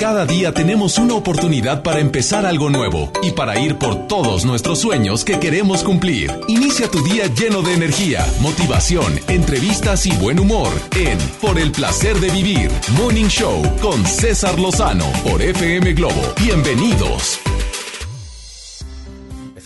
Cada día tenemos una oportunidad para empezar algo nuevo y para ir por todos nuestros sueños que queremos cumplir. Inicia tu día lleno de energía, motivación, entrevistas y buen humor en Por el placer de vivir, Morning Show con César Lozano por FM Globo. Bienvenidos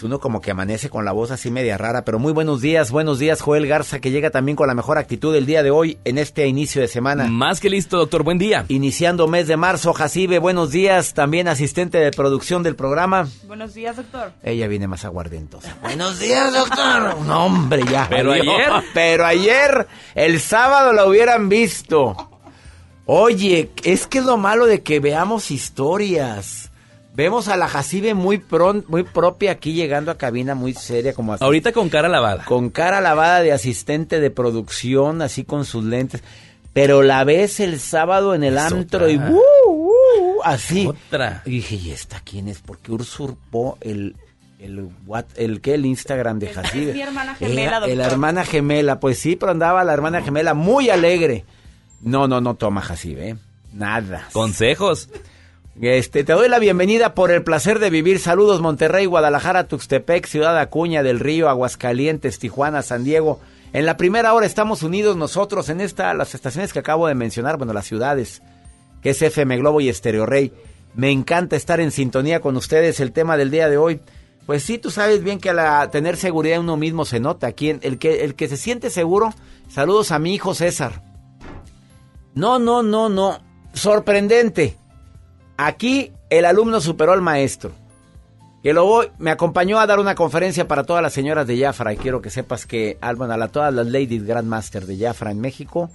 uno como que amanece con la voz así media rara, pero muy buenos días, buenos días Joel Garza, que llega también con la mejor actitud del día de hoy en este inicio de semana. Más que listo, doctor, buen día. Iniciando mes de marzo, Jacibe, buenos días, también asistente de producción del programa. Buenos días, doctor. Ella viene más aguardentosa. buenos días, doctor. No, hombre, ya. Pero ayer. Pero ayer, el sábado lo hubieran visto. Oye, es que es lo malo de que veamos historias. Vemos a la Jacibe muy muy propia aquí llegando a cabina muy seria como Ahorita con cara lavada. Con cara lavada de asistente de producción, así con sus lentes. Pero la ves el sábado en el antro y uh, uh, así. Otra. Y dije, ¿y esta quién es? Porque usurpó el el what, el que el Instagram de Jacibe. Mi hermana gemela, doctor. La hermana gemela, pues sí, pero andaba la hermana gemela muy alegre. No, no, no toma Jacibe, ¿eh? nada. Consejos. Este, te doy la bienvenida por el placer de vivir. Saludos Monterrey, Guadalajara, Tuxtepec, Ciudad Acuña del Río, Aguascalientes, Tijuana, San Diego. En la primera hora estamos unidos nosotros en esta, las estaciones que acabo de mencionar, bueno, las ciudades, que es FM Globo y Estereo Rey. Me encanta estar en sintonía con ustedes. El tema del día de hoy, pues sí, tú sabes bien que al tener seguridad en uno mismo se nota. Aquí, el que, el que se siente seguro, saludos a mi hijo César. No, no, no, no. Sorprendente. Aquí el alumno superó al maestro. Que lo voy, me acompañó a dar una conferencia para todas las señoras de Jafra y quiero que sepas que Alban a todas las ladies Grandmaster de Jafra en México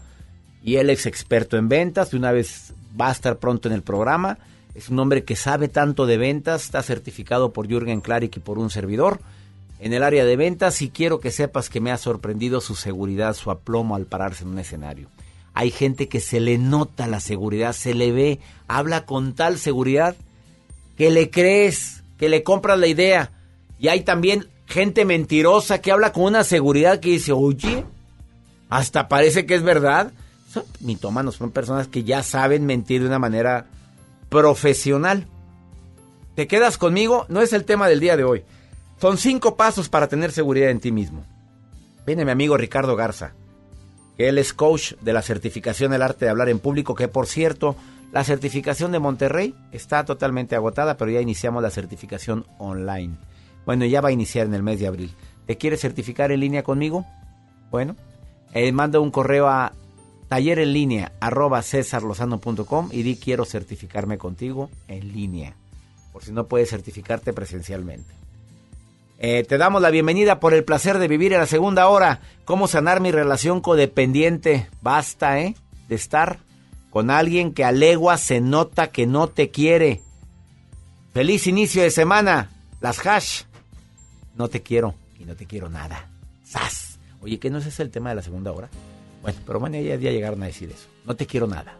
y él es experto en ventas, de una vez va a estar pronto en el programa. Es un hombre que sabe tanto de ventas, está certificado por Jürgen Klarik y por un servidor en el área de ventas y quiero que sepas que me ha sorprendido su seguridad, su aplomo al pararse en un escenario. Hay gente que se le nota la seguridad, se le ve, habla con tal seguridad que le crees, que le compras la idea. Y hay también gente mentirosa que habla con una seguridad que dice, oye, hasta parece que es verdad. Son mitómanos, son personas que ya saben mentir de una manera profesional. ¿Te quedas conmigo? No es el tema del día de hoy. Son cinco pasos para tener seguridad en ti mismo. Viene mi amigo Ricardo Garza él es coach de la certificación del arte de hablar en público, que por cierto, la certificación de Monterrey está totalmente agotada, pero ya iniciamos la certificación online. Bueno, ya va a iniciar en el mes de abril. ¿Te quieres certificar en línea conmigo? Bueno, eh, manda un correo a taller y di quiero certificarme contigo en línea, por si no puedes certificarte presencialmente. Eh, te damos la bienvenida por el placer de vivir en la segunda hora. ¿Cómo sanar mi relación codependiente? Basta, ¿eh? De estar con alguien que a legua se nota que no te quiere. Feliz inicio de semana. Las hash. No te quiero y no te quiero nada. ¡Sas! Oye, ¿qué no es ese el tema de la segunda hora? Bueno, pero bueno, ya, ya llegaron a decir eso. No te quiero nada.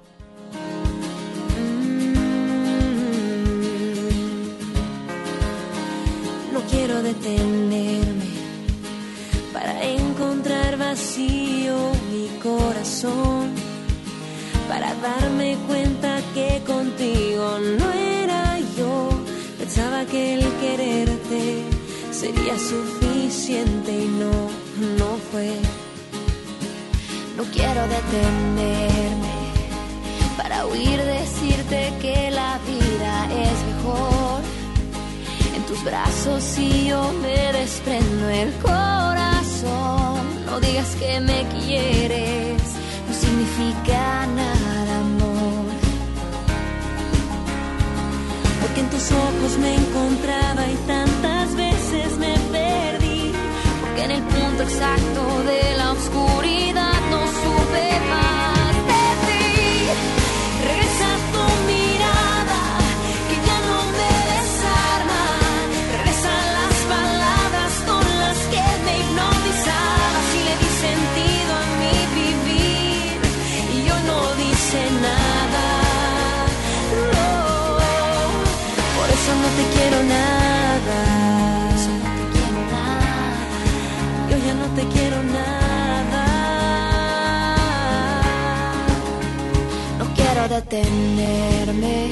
Para darme cuenta que contigo no era yo. Pensaba que el quererte sería suficiente y no, no fue. No quiero detenerme para huir, decirte que la vida es mejor tus brazos y yo me desprendo el corazón. No digas que me quieres, significa nada, amor. Porque en tus ojos me encontraba y tantas veces me perdí. Porque en el punto exacto detenerme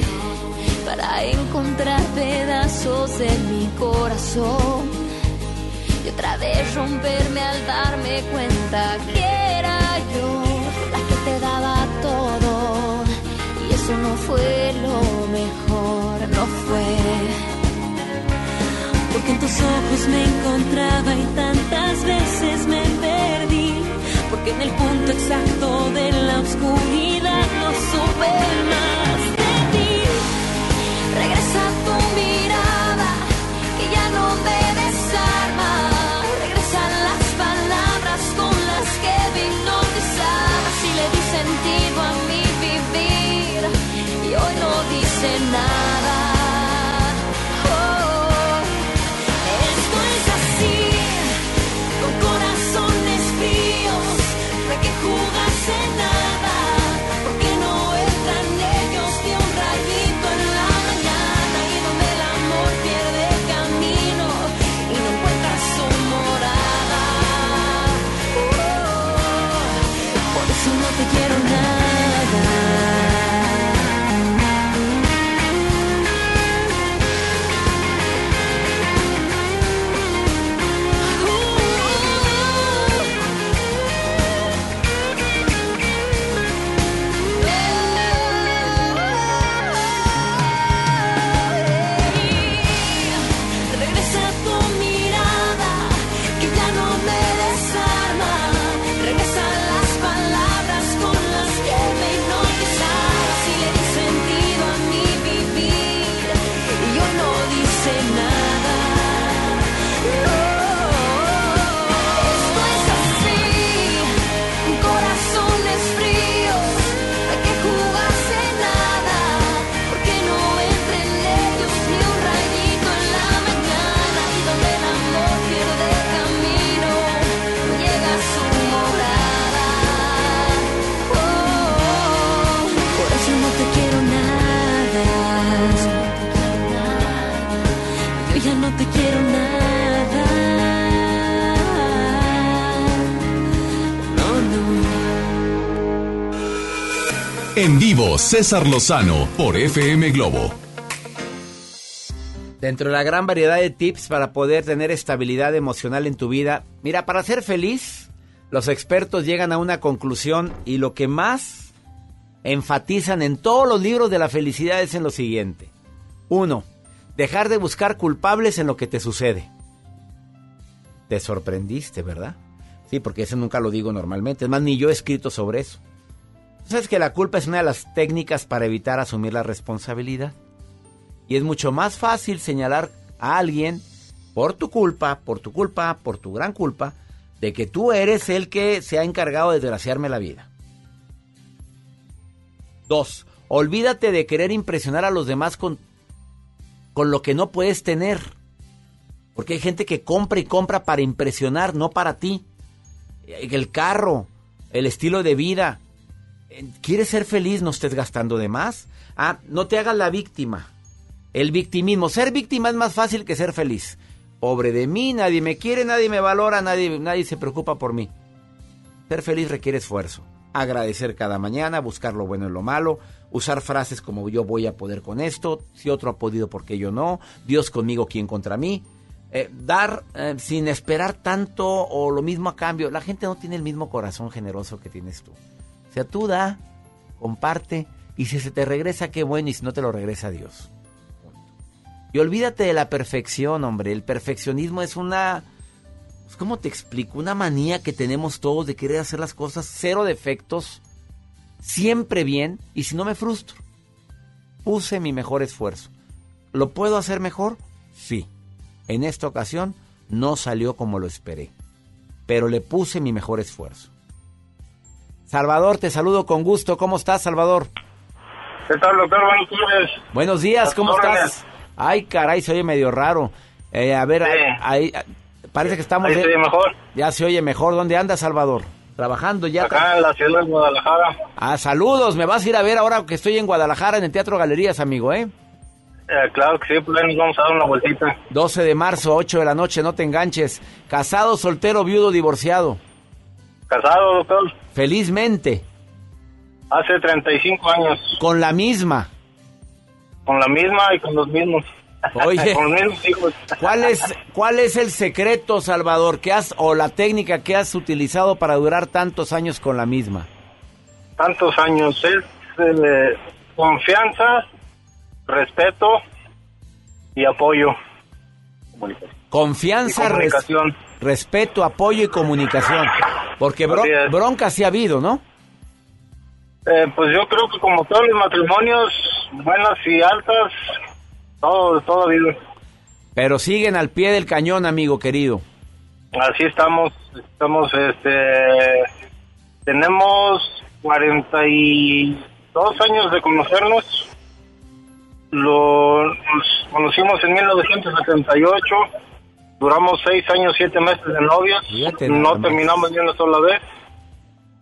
para encontrar pedazos de mi corazón y otra vez romperme al darme cuenta que era yo la que te daba todo y eso no fue lo mejor, no fue. Porque en tus ojos me encontraba y tantas veces me perdí. Porque en el punto exacto de la oscuridad no supe más de ti. Regresa tu mirada, que ya no me desarma. Regresan las palabras con las que hipnotizabas y le di sentido a mi vivir. Y hoy no dice nada. En vivo, César Lozano por FM Globo. Dentro de la gran variedad de tips para poder tener estabilidad emocional en tu vida, mira, para ser feliz, los expertos llegan a una conclusión y lo que más enfatizan en todos los libros de la felicidad es en lo siguiente. Uno, dejar de buscar culpables en lo que te sucede. Te sorprendiste, ¿verdad? Sí, porque eso nunca lo digo normalmente. Es más, ni yo he escrito sobre eso. ¿Sabes que la culpa es una de las técnicas para evitar asumir la responsabilidad? Y es mucho más fácil señalar a alguien por tu culpa, por tu culpa, por tu gran culpa, de que tú eres el que se ha encargado de desgraciarme la vida. Dos, olvídate de querer impresionar a los demás con, con lo que no puedes tener. Porque hay gente que compra y compra para impresionar, no para ti. El carro, el estilo de vida. ¿Quieres ser feliz? No estés gastando de más. Ah, no te hagas la víctima. El victimismo. Ser víctima es más fácil que ser feliz. Pobre de mí, nadie me quiere, nadie me valora, nadie, nadie se preocupa por mí. Ser feliz requiere esfuerzo. Agradecer cada mañana, buscar lo bueno y lo malo, usar frases como yo voy a poder con esto, si otro ha podido, ¿por qué yo no? Dios conmigo, ¿quién contra mí? Eh, dar eh, sin esperar tanto o lo mismo a cambio. La gente no tiene el mismo corazón generoso que tienes tú. Sea, tú da, comparte, y si se te regresa, qué bueno, y si no te lo regresa Dios. Y olvídate de la perfección, hombre. El perfeccionismo es una... pues, ¿Cómo te explico? Una manía que tenemos todos de querer hacer las cosas cero defectos, siempre bien, y si no me frustro. Puse mi mejor esfuerzo. ¿Lo puedo hacer mejor? Sí. En esta ocasión no salió como lo esperé, pero le puse mi mejor esfuerzo. Salvador, te saludo con gusto. ¿Cómo estás, Salvador? ¿Qué tal, doctor? Buenos días. Buenos días, ¿cómo estás? Ay, caray, se oye medio raro. Eh, a ver, Sí. ahí, parece que estamos... Ahí se oye mejor. Ya se oye mejor. ¿Dónde andas, Salvador? Trabajando ya. Acá en la ciudad de Guadalajara. Ah, saludos. Me vas a ir a ver ahora que estoy en Guadalajara en el Teatro Galerías, amigo, ¿eh? Eh, claro que sí, pues nos vamos a dar una vueltita. 12 de marzo, 8 de la noche, no te enganches. Casado, soltero, viudo, divorciado. Casado, doctor, Felizmente, hace 35 años, con la misma. con la misma y con los mismos. Oye. con los mismos hijos. ¿Cuál es, ¿Cuál es el secreto, Salvador, que has, o la técnica que has utilizado para durar tantos años con la misma? Tantos años, es eh, confianza, respeto y apoyo. Confianza, Y res- comunicación. Respeto, apoyo y comunicación. Porque bro- Así es. bronca sí ha habido, ¿no? Eh, pues yo creo que como todos los matrimonios, buenas y altas, todo, todo ha habido. Pero siguen al pie del cañón, amigo querido. Así estamos, estamos, este, tenemos 42 años de conocernos. Lo, nos conocimos en 1978, duramos 6 años, 7 meses de novios, Fíjate no terminamos ni una sola vez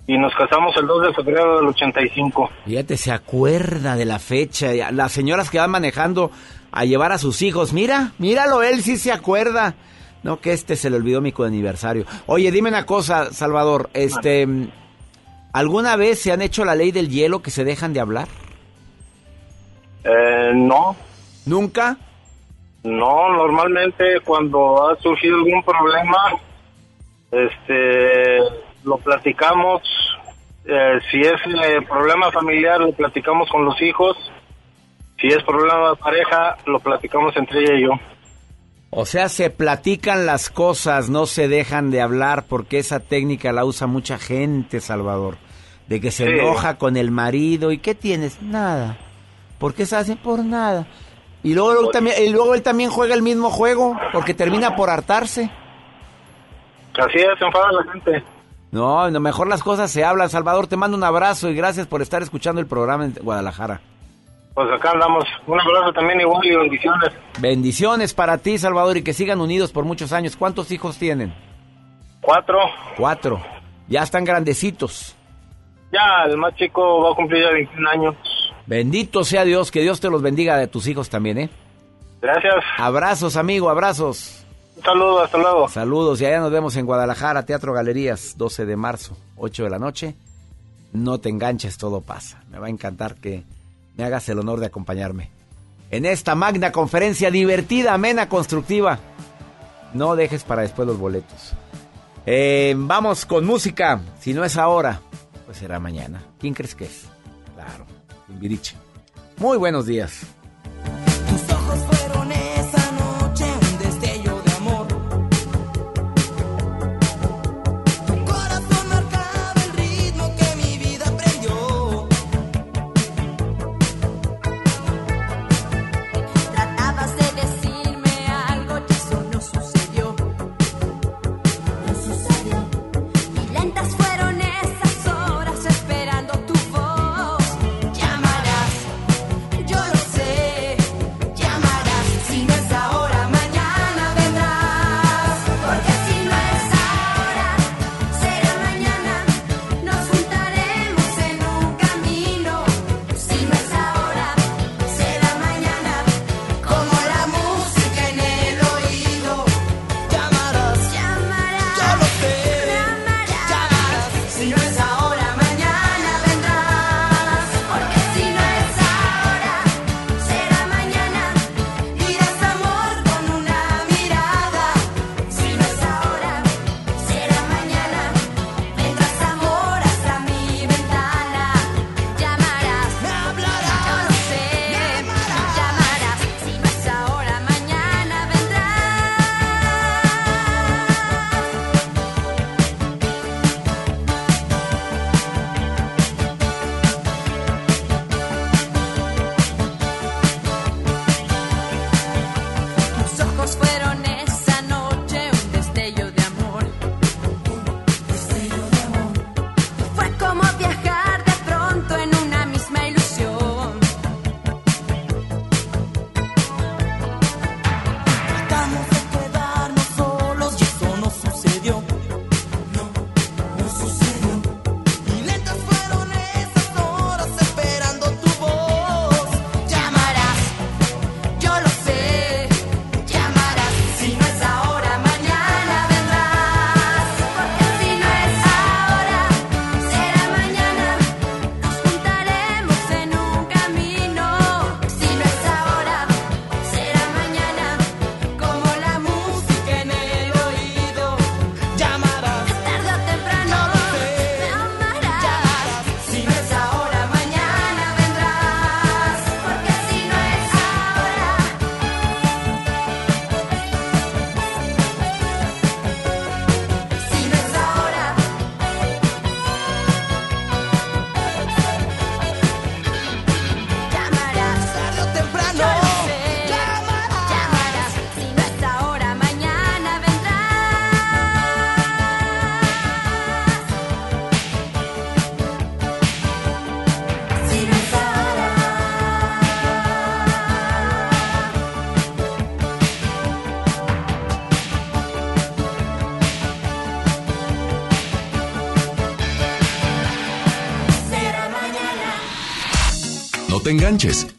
y nos casamos el 2 de febrero del 85. Fíjate, se acuerda de la fecha. Las señoras que van manejando a llevar a sus hijos. Mira, míralo, él sí se acuerda. No, que este se le olvidó mi aniversario. Oye, dime una cosa, Salvador. Este, ¿alguna vez se han hecho la ley del hielo que se dejan de hablar? Eh, no, ¿Nunca? No, normalmente cuando ha surgido algún problema, este, lo platicamos. Eh, si es eh, problema familiar, lo platicamos con los hijos. Si es problema de pareja, lo platicamos entre ella y yo. O sea, se platican las cosas, no se dejan de hablar, porque esa técnica la usa mucha gente, Salvador. De que se Sí. enoja con el marido. ¿Y qué tienes? Nada. ¿Por qué se hacen por nada? Y luego, él también, y luego él también juega el mismo juego, porque termina por hartarse. Así es, se enfada la gente. No, no, mejor las cosas se hablan. Salvador, te mando un abrazo y gracias por estar escuchando el programa en Guadalajara. Pues acá andamos. Un abrazo también igual y bendiciones. Bendiciones para ti, Salvador, y que sigan unidos por muchos años. ¿Cuántos hijos tienen? Cuatro. Cuatro. Ya están grandecitos. Ya, el más chico va a cumplir ya 21 años. Bendito sea Dios, que Dios te los bendiga de tus hijos también, ¿eh? Gracias. Abrazos, amigo, abrazos. Un saludo, hasta luego. Saludos, y allá nos vemos en Guadalajara, Teatro Galerías, 12 de marzo, 8 de la noche. No te enganches, todo pasa. Me va a encantar que me hagas el honor de acompañarme. En esta magna conferencia divertida, amena, constructiva. No dejes para después los boletos. Eh, vamos con música. Si no es ahora, pues será mañana. ¿Quién crees que es? Claro, Timbiriche. Muy buenos días.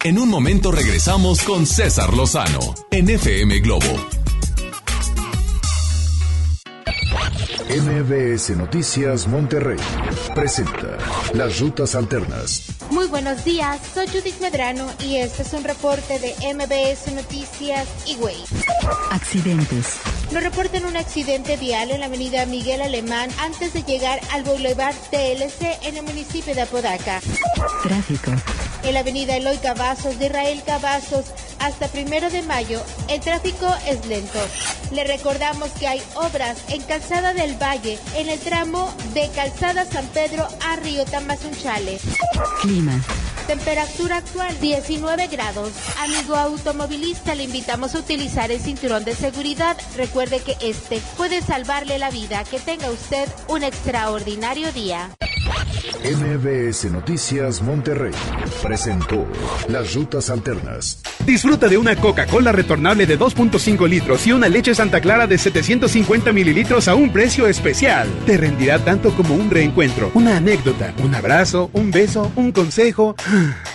En un momento regresamos con César Lozano en FM Globo. MBS Noticias Monterrey presenta Las Rutas Alternas. Muy buenos días, soy Judith Medrano y este es un reporte de MBS Noticias y Way. Accidentes. Nos reportan un accidente vial en la avenida Miguel Alemán antes de llegar al Boulevard TLC en el municipio de Apodaca. Tráfico. En la avenida Eloy Cavazos de Israel Cavazos hasta primero de mayo, el tráfico es lento. Le recordamos que hay obras en Calzada del Valle en el tramo de Calzada San Pedro a Río Tamazunchale. Clima. Temperatura actual 19 grados. Amigo automovilista, le invitamos a utilizar el cinturón de seguridad. Recuerde que este puede salvarle la vida. Que tenga usted un extraordinario día. MBS Noticias Monterrey presentó Las Rutas Alternas. Disfruta de una Coca-Cola retornable de 2.5 litros y una leche Santa Clara de 750 mililitros a un precio especial. Te rendirá tanto como un reencuentro, una anécdota, un abrazo, un beso, un consejo.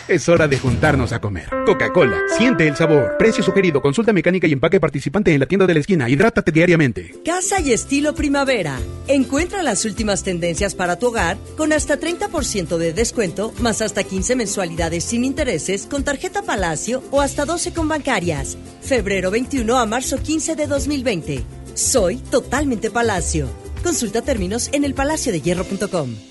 Es hora de juntarnos a comer. Coca-Cola, siente el sabor. Precio sugerido, consulta mecánica y empaque participante en la tienda de la esquina. Hidrátate diariamente. Casa y estilo primavera. Encuentra las últimas tendencias para tu hogar con hasta 30% de descuento, más hasta 15 mensualidades sin intereses con tarjeta Palacio o hasta 12 con bancarias. Febrero 21 a marzo 15 de 2020. Soy totalmente Palacio. Consulta términos en elpalaciodehierro.com.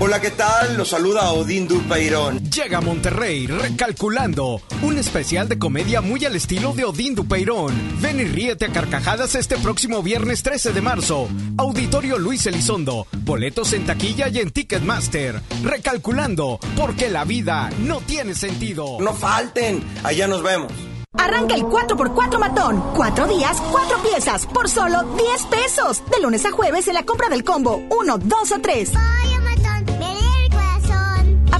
Hola, ¿qué tal? Los saluda Odín Dupeirón. Llega a Monterrey recalculando. Un especial de comedia muy al estilo de Odín Dupeirón. Ven y ríete a carcajadas este próximo viernes 13 de marzo. Auditorio Luis Elizondo. Boletos en taquilla y en Ticketmaster. Recalculando, porque la vida no tiene sentido. No falten. Allá nos vemos. Arranca el 4x4 matón. Cuatro días, cuatro piezas, por solo 10 pesos. De lunes a jueves en la compra del combo 1, 2 o 3.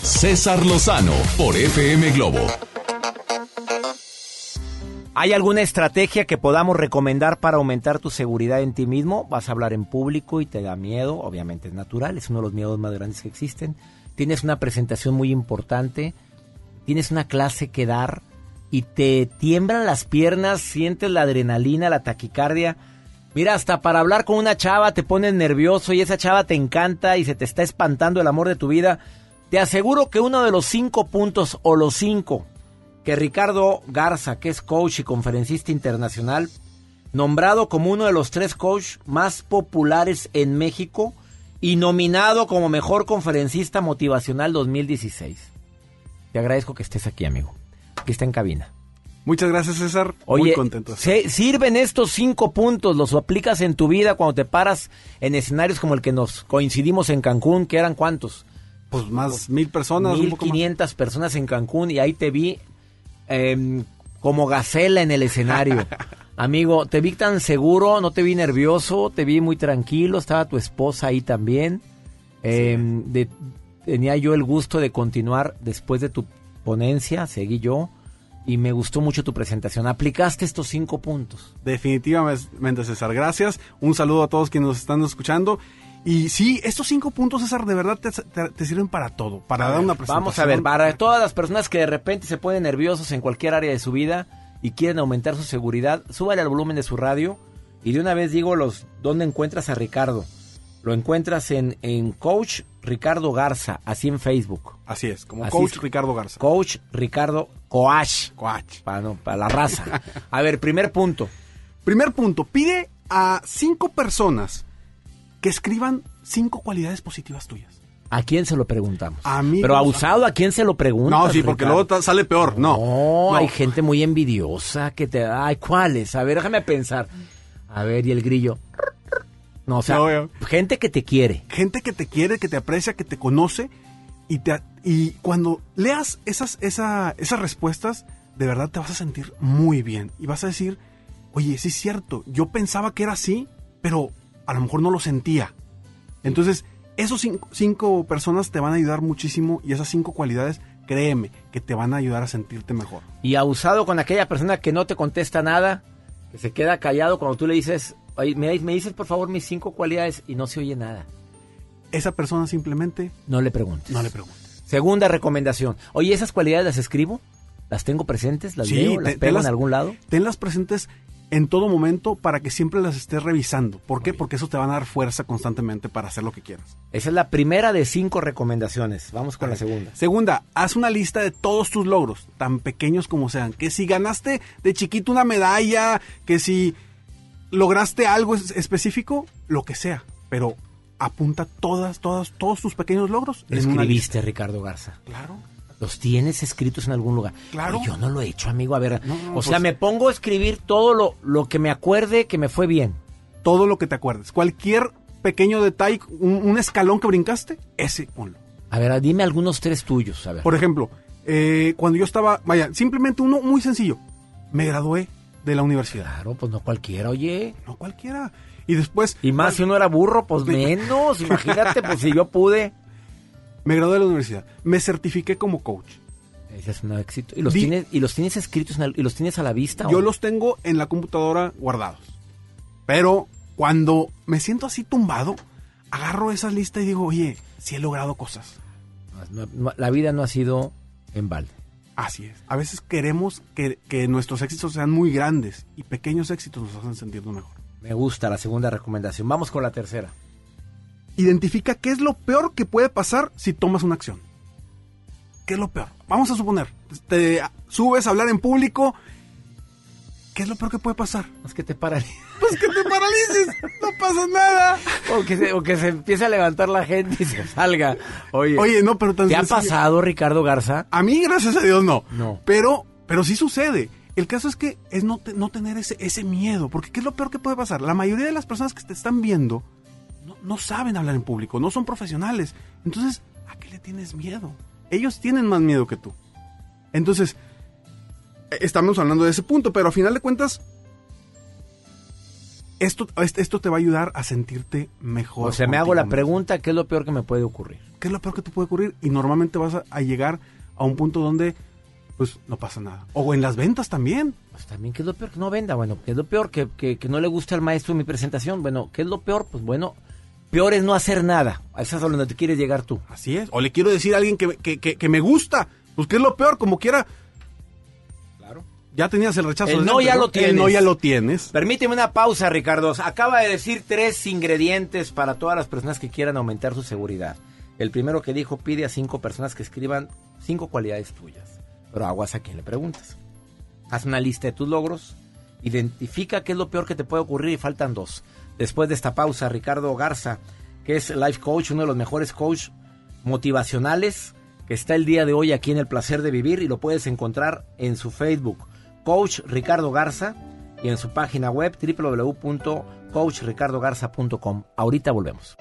César Lozano por FM Globo. ¿Hay alguna estrategia que podamos recomendar para aumentar tu seguridad en ti mismo? Vas a hablar en público y te da miedo, obviamente es natural, es uno de los miedos más grandes que existen. Tienes una presentación muy importante, tienes una clase que dar y te tiemblan las piernas, sientes la adrenalina, la taquicardia. Mira, hasta para hablar con una chava te pones nervioso y esa chava te encanta y se te está espantando el amor de tu vida. Te aseguro que uno de los cinco puntos o los cinco que Ricardo Garza, que es coach y conferencista internacional, nombrado como uno de los tres coach más populares en México y nominado como mejor conferencista motivacional 2016. Te agradezco que estés aquí, amigo. Aquí está en cabina. Muchas gracias, César. Oye, Muy contento. se- sirven estos cinco puntos, los aplicas en tu vida cuando te paras en escenarios como el que nos coincidimos en Cancún, que eran cuántos? Pues más mil personas, Mil quinientas personas en Cancún y ahí te vi em, como gacela en el escenario. Amigo, te vi tan seguro, no te vi nervioso, te vi muy tranquilo, estaba tu esposa ahí también. Em, de- tenía yo el gusto de continuar después de tu ponencia, seguí yo, y me gustó mucho tu presentación. Aplicaste estos cinco puntos. Definitivamente, César. Gracias. Un saludo a todos quienes nos están escuchando. Y sí, estos cinco puntos, César, de verdad te, te- te sirven para todo. Para A dar ver, una presentación. Vamos a ver, para todas las personas que de repente se ponen nerviosos en cualquier área de su vida y quieren aumentar su seguridad, súbale al volumen de su radio y de una vez digo los dónde encuentras a Ricardo. Lo encuentras en, en Coach Ricardo Garza, así en Facebook. Así es, como Así Coach es. Ricardo Garza. Coach Ricardo Coach. Coach. Para, no, para la raza. A ver, primer punto. Primer punto, pide a cinco personas que escriban cinco cualidades positivas tuyas. ¿A quién se lo preguntamos? Amigos, Pero abusado, ¿a quién se lo preguntas? No, sí, porque Ricardo? luego sale peor. No. No, No. hay gente muy envidiosa que te... Ay, ¿cuáles? A ver, déjame pensar. A ver, y el grillo. No, o sea, No, yo- gente que te quiere. Gente que te quiere, que te aprecia, que te conoce y te, Y cuando leas esas, esa- esas respuestas, de verdad te vas a sentir muy bien. Y vas a decir, oye, sí es cierto, yo pensaba que era así, pero a lo mejor no lo sentía. Entonces, esos cinco, cinco personas te van a ayudar muchísimo y esas cinco cualidades, créeme, que te van a ayudar a sentirte mejor. Y abusado con aquella persona que no te contesta nada, que se queda callado cuando tú le dices, "Oye, me, me dices por favor mis cinco cualidades y no se oye nada. Esa persona simplemente No le preguntes. no le preguntes. Segunda recomendación. Oye, ¿esas cualidades las escribo? ¿Las tengo presentes? ¿Las leo? ¿Las te- pego en algún lado? Tenlas presentes en todo momento para que siempre las estés revisando. ¿Por qué? Porque eso te van a dar fuerza constantemente para hacer lo que quieras. Esa es la primera de cinco recomendaciones. Vamos con la segunda. Segunda, haz una lista de todos tus logros, tan pequeños como sean. Que si ganaste de chiquito una medalla, que si lograste algo es- específico, lo que sea. Pero apunta todas, todas, todos tus pequeños logros Lo en una lista. escribiste, Ricardo Garza. Claro. ¿Los tienes escritos en algún lugar? Claro. Ay, yo no lo he hecho, amigo. A ver, No, no, o pues- sea, me pongo a escribir todo lo, lo que me acuerde que me fue bien. Todo lo que te acuerdes. Cualquier pequeño detalle, un, un escalón que brincaste, ese ponlo. A ver, dime algunos tres tuyos. A ver. Por ejemplo, eh, cuando yo estaba, vaya, simplemente uno muy sencillo. Me gradué de la universidad. Claro, pues no cualquiera, oye. No cualquiera. Y después... Y más si uno era burro, pues menos. Imagínate, pues si yo pude. Me gradué de la universidad. Me certifiqué como coach. Ese es un éxito. ¿Y los, Di- tienes, ¿Y los tienes escritos y los tienes a la vista? Yo o? los tengo en la computadora guardados. Pero cuando me siento así tumbado, agarro esa lista y digo, oye, sí he logrado cosas. No, no, la vida no ha sido en balde. Así es. A veces queremos que, que nuestros éxitos sean muy grandes y pequeños éxitos nos hacen sentirnos mejor. Me gusta la segunda recomendación. Vamos con la tercera. Identifica qué es lo peor que puede pasar si tomas una acción. ¿Qué es lo peor? Vamos a suponer, te subes a hablar en público. ¿Qué es lo peor que puede pasar? Es que te paralices. Pues que te paralices. No pasa nada. O que, se, o que se empiece a levantar la gente y se salga. Oye, Oye, no, pero tan ¿te ha sencillo. pasado, Ricardo Garza? A mí, gracias a Dios, no. No. Pero, pero sí sucede. El caso es que es no, te- no tener ese, ese miedo. Porque ¿qué es lo peor que puede pasar? La mayoría de las personas que te están viendo no, no saben hablar en público, no son profesionales. Entonces, ¿a qué le tienes miedo? Ellos tienen más miedo que tú. Entonces, eh, estamos hablando de ese punto, pero a final de cuentas, esto, est- esto te va a ayudar a sentirte mejor. O sea, me hago la pregunta, ¿qué es lo peor que me puede ocurrir? ¿Qué es lo peor que te puede ocurrir? Y normalmente vas a, a llegar a un punto donde, pues, no pasa nada. O en las ventas también. Pues también, ¿qué es lo peor que no venda? Bueno, ¿qué es lo peor? Que, que, que no le guste al maestro mi presentación. Bueno, ¿qué es lo peor? Pues bueno, peor es no hacer nada. Eso es a donde te quieres llegar tú. Así es. O le quiero decir a alguien que, que, que- que me gusta. Pues, ¿qué es lo peor? Como quiera. Claro. Ya tenías el rechazo. El no ya lo tienes. El no ya lo tienes. Permíteme una pausa, Ricardo. Acaba de decir tres ingredientes para todas las personas que quieran aumentar su seguridad. El primero que dijo pide a cinco personas que escriban cinco cualidades tuyas. Pero aguas a quien le preguntas. Haz una lista de tus logros. Identifica qué es lo peor que te puede ocurrir y faltan dos. Después de esta pausa, Ricardo Garza, que es life coach, uno de los mejores coach motivacionales, que está el día de hoy aquí en El Placer de Vivir y lo puedes encontrar en su Facebook, Coach Ricardo Garza, y en su página web www.coachricardogarza.com. Ahorita volvemos.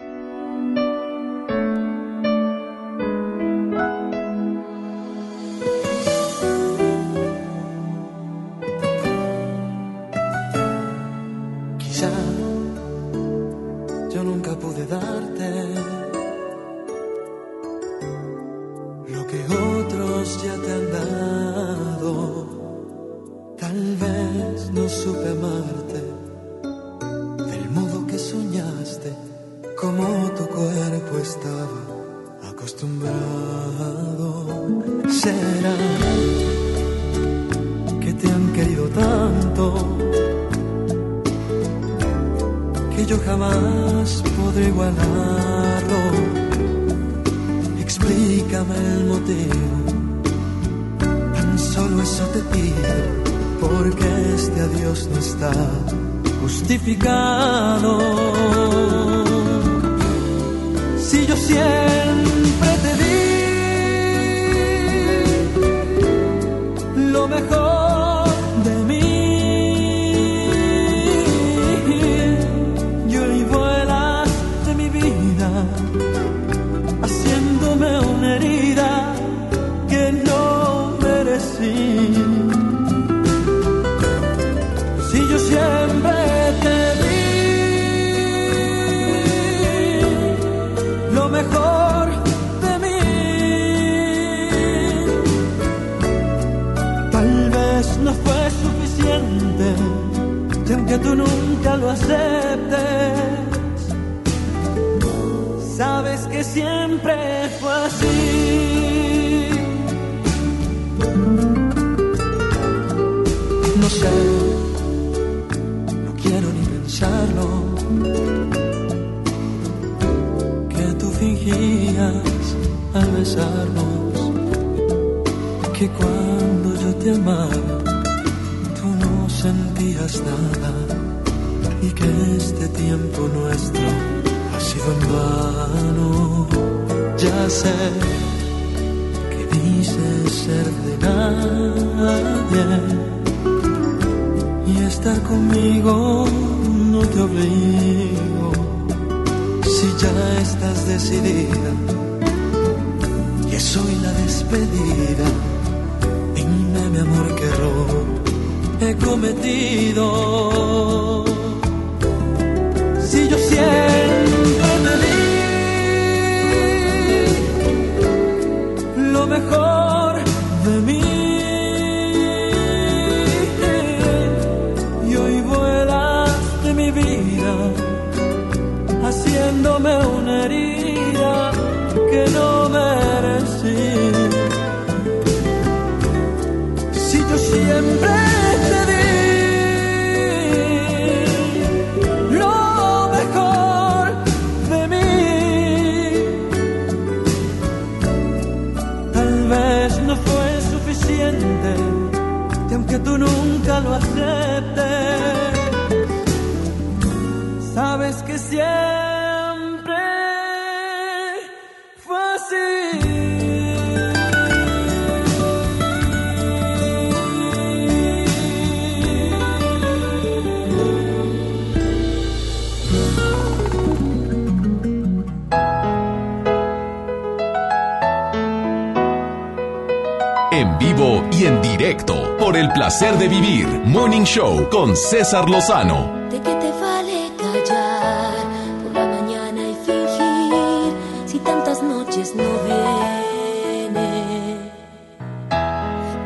en vivo y en directo por el placer de vivir Morning Show con César Lozano. ¿De qué te vale callar por la mañana y fingir si tantas noches no viene?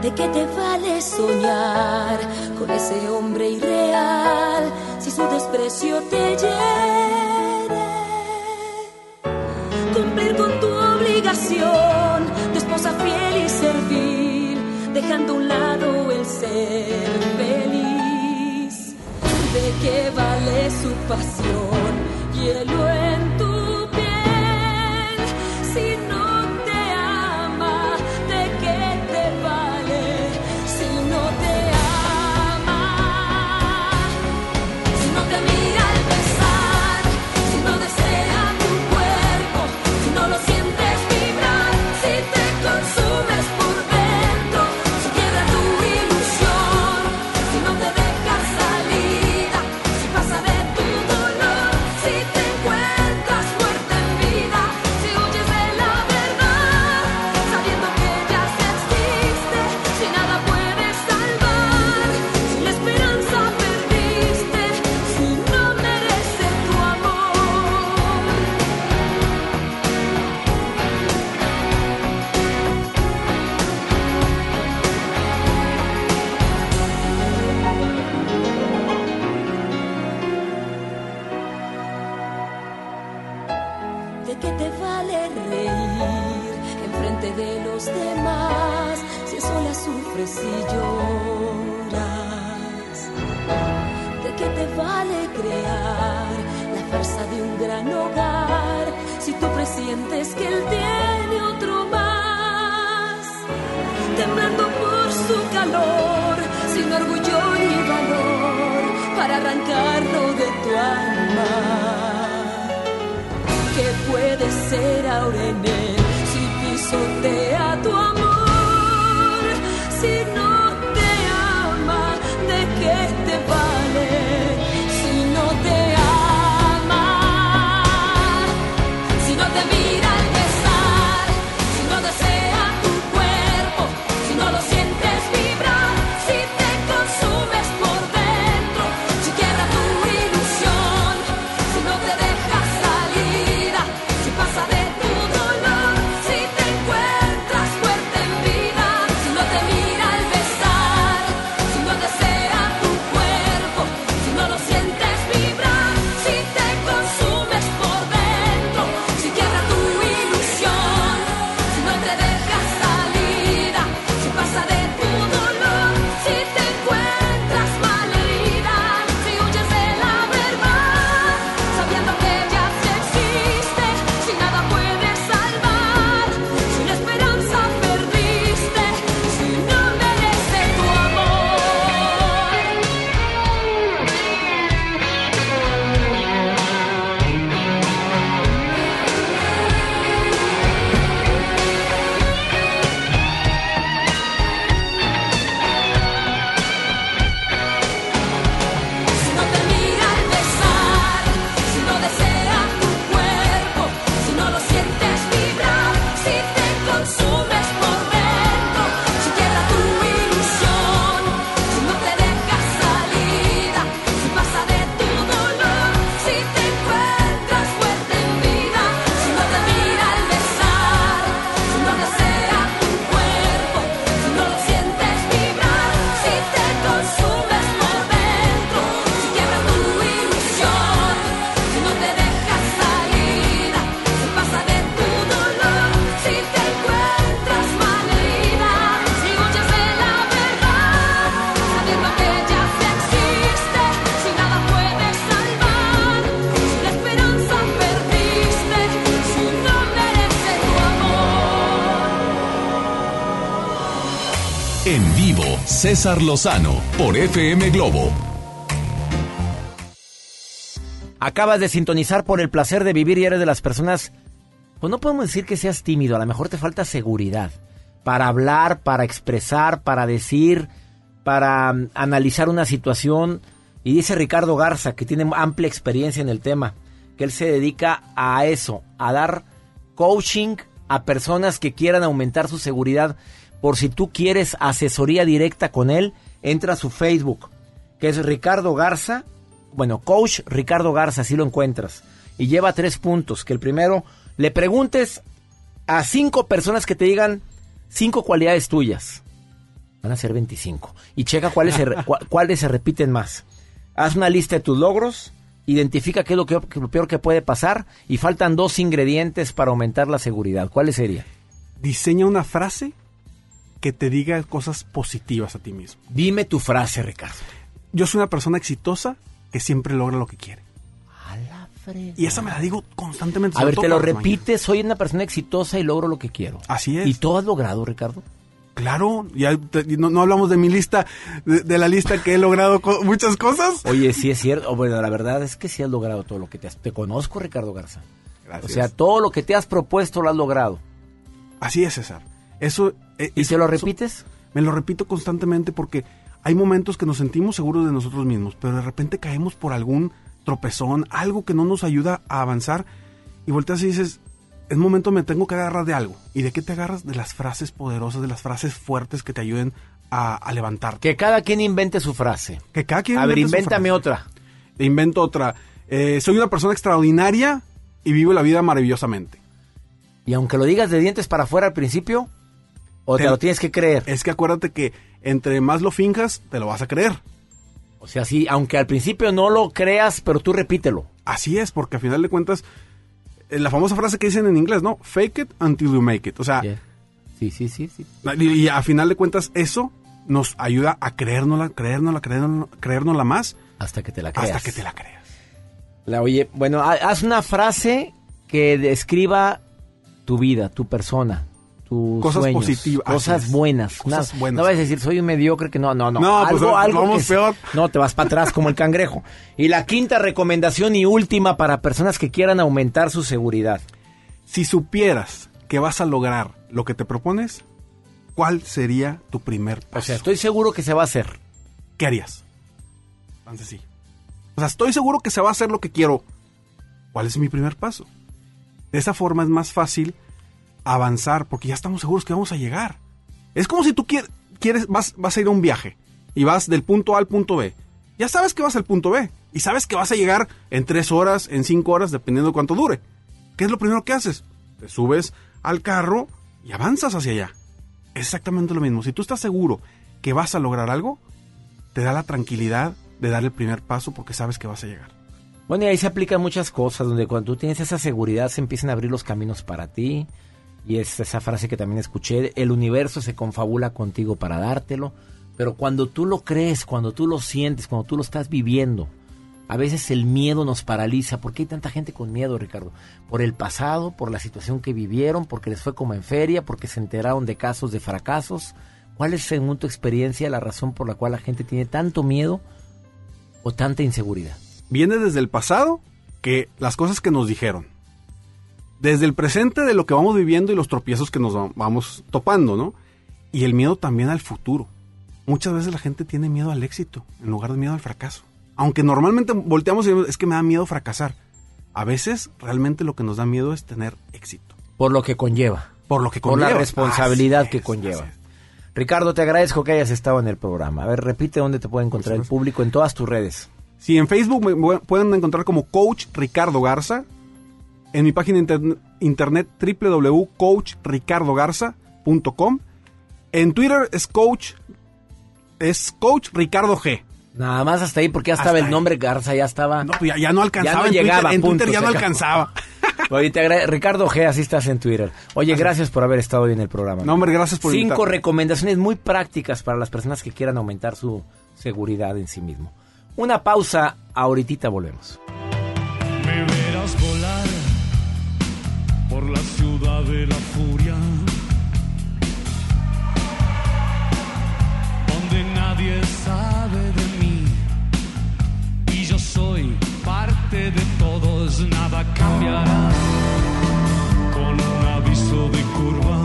¿De qué te vale soñar con ese hombre irreal si su desprecio te llena? Cumplir con tu obligación dejando a un lado el ser feliz. ¿De qué vale su pasión? y Hielo en César Lozano por FM Globo. Acabas de sintonizar por el placer de vivir y eres de las personas, pues no podemos decir que seas tímido, a lo mejor te falta seguridad para hablar, para expresar, para decir, para mm, analizar una situación. Y dice Ricardo Garza, que tiene amplia experiencia en el tema, que él se dedica a eso, a dar coaching a personas que quieran aumentar su seguridad. Por si tú quieres asesoría directa con él, entra a su Facebook, que es Ricardo Garza. Bueno, coach Ricardo Garza, así lo encuentras. Y lleva tres puntos. Que el primero, le preguntes a cinco personas que te digan cinco cualidades tuyas. Van a ser 25. Y checa cuáles se, cuáles repiten más. Haz una lista de tus logros, identifica qué es lo, que- lo peor que puede pasar y faltan dos ingredientes para aumentar la seguridad. ¿Cuáles serían? Diseña una frase que te diga cosas positivas a ti mismo. Dime tu frase, Ricardo. Yo soy una persona exitosa que siempre logra lo que quiere. Y esa me la digo constantemente. A ver, te lo repites, soy una persona exitosa y logro lo que quiero. Así es. ¿Y todo has logrado, Ricardo? Claro, ya te- no, no hablamos de mi lista, de, de la lista que he logrado co- muchas cosas. Oye, sí es cierto. Bueno, la verdad es que sí has logrado todo lo que te has... Te conozco, Ricardo Garza. Gracias. O sea, todo lo que te has propuesto lo has logrado. Así es, César. Eso. eh, ¿Y eso- te lo eso- repites? me lo repito constantemente porque hay momentos que nos sentimos seguros de nosotros mismos, pero de repente caemos por algún tropezón, algo que no nos ayuda a avanzar y volteas y dices, es momento me tengo que agarrar de algo. ¿Y de qué te agarras? De las frases poderosas, de las frases fuertes que te ayuden a, a levantarte. Que cada quien invente su frase. Que cada quien A ver, invéntame otra. Te invento otra. Eh, soy una persona extraordinaria y vivo la vida maravillosamente. Y aunque lo digas de dientes para afuera al principio, o te, Te- lo tienes que creer. Es que acuérdate que entre más lo finjas, te lo vas a creer. O sea, sí, aunque al principio no lo creas, pero tú repítelo. Así es, porque a final de cuentas, eh, la famosa frase que dicen en inglés, ¿no? Fake it until you make it. O sea, Sí, sí, sí, sí. y, y a final de cuentas, eso nos ayuda a creérnosla, creérnosla, creérnosla, creérnosla más. Hasta que te la creas. Hasta que te la creas. La oye, bueno, ha- haz una frase que describa tu vida, tu persona, tus Cosas sueños, positivas, cosas buenas. Cosas No- buenas. No vas a decir soy un mediocre que no, no, no. No, pues, algo, algo vamos que peor. No, te vas para atrás como el cangrejo. Y la quinta recomendación y última para personas que quieran aumentar su seguridad. Si supieras que vas a lograr lo que te propones, ¿cuál sería tu primer paso? O sea, estoy seguro que se va a hacer. ¿Qué harías? Tan sencillo. O sea, estoy seguro que se va a hacer lo que quiero. ¿Cuál es mi primer paso? De esa forma es más fácil avanzar porque ya estamos seguros que vamos a llegar. Es como si tú quier- quieres, vas, vas a ir a un viaje y vas del punto A al punto B. Ya sabes que vas al punto B y sabes que vas a llegar en tres horas, en cinco horas, dependiendo de cuánto dure. ¿Qué es lo primero que haces? Te subes al carro y avanzas hacia allá. Es exactamente lo mismo. Si tú estás seguro que vas a lograr algo, te da la tranquilidad de dar el primer paso porque sabes que vas a llegar. Bueno, y ahí se aplican muchas cosas, donde cuando tú tienes esa seguridad se empiezan a abrir los caminos para ti. Y es esa frase que también escuché, el universo se confabula contigo para dártelo. Pero cuando tú lo crees, cuando tú lo sientes, cuando tú lo estás viviendo, a veces el miedo nos paraliza. ¿Por qué hay tanta gente con miedo, Ricardo? Por el pasado, por la situación que vivieron, porque les fue como en feria, porque se enteraron de casos de fracasos. ¿Cuál es, según tu experiencia, la razón por la cual la gente tiene tanto miedo o tanta inseguridad? Viene desde el pasado que las cosas que nos dijeron. Desde el presente de lo que vamos viviendo y los tropiezos que nos va- vamos topando, ¿no? Y el miedo también al futuro. Muchas veces la gente tiene miedo al éxito en lugar de miedo al fracaso. Aunque normalmente volteamos y decimos, es que me da miedo fracasar. A veces realmente lo que nos da miedo es tener éxito. Por lo que conlleva. Por lo que Por conlleva. la responsabilidad Así que es, conlleva. Ricardo, te agradezco que hayas estado en el programa. A ver, repite dónde te puede encontrar el público en todas tus redes. Sí, en Facebook me pu- pueden encontrar como Coach Ricardo Garza. En mi página inter- internet www.coachricardogarza.com. En Twitter es Coach es Coach Ricardo G. Nada más hasta ahí, porque ya estaba Hasta el ahí. nombre Garza, ya estaba. No, pues ya, ya no alcanzaba. Ya no en llegaba, Twitter, en punto, Twitter ya no acabó. alcanzaba. Oye, te Ricardo G, así estás en Twitter. Oye, gracias por haber estado hoy en el programa. No, hombre, gracias por Cinco invitarme. recomendaciones muy prácticas para las personas que quieran aumentar su seguridad en sí mismo. Una pausa, ahorita volvemos. de la furia, donde nadie sabe de mí y yo soy parte de todos, nada cambiará con un aviso de curva.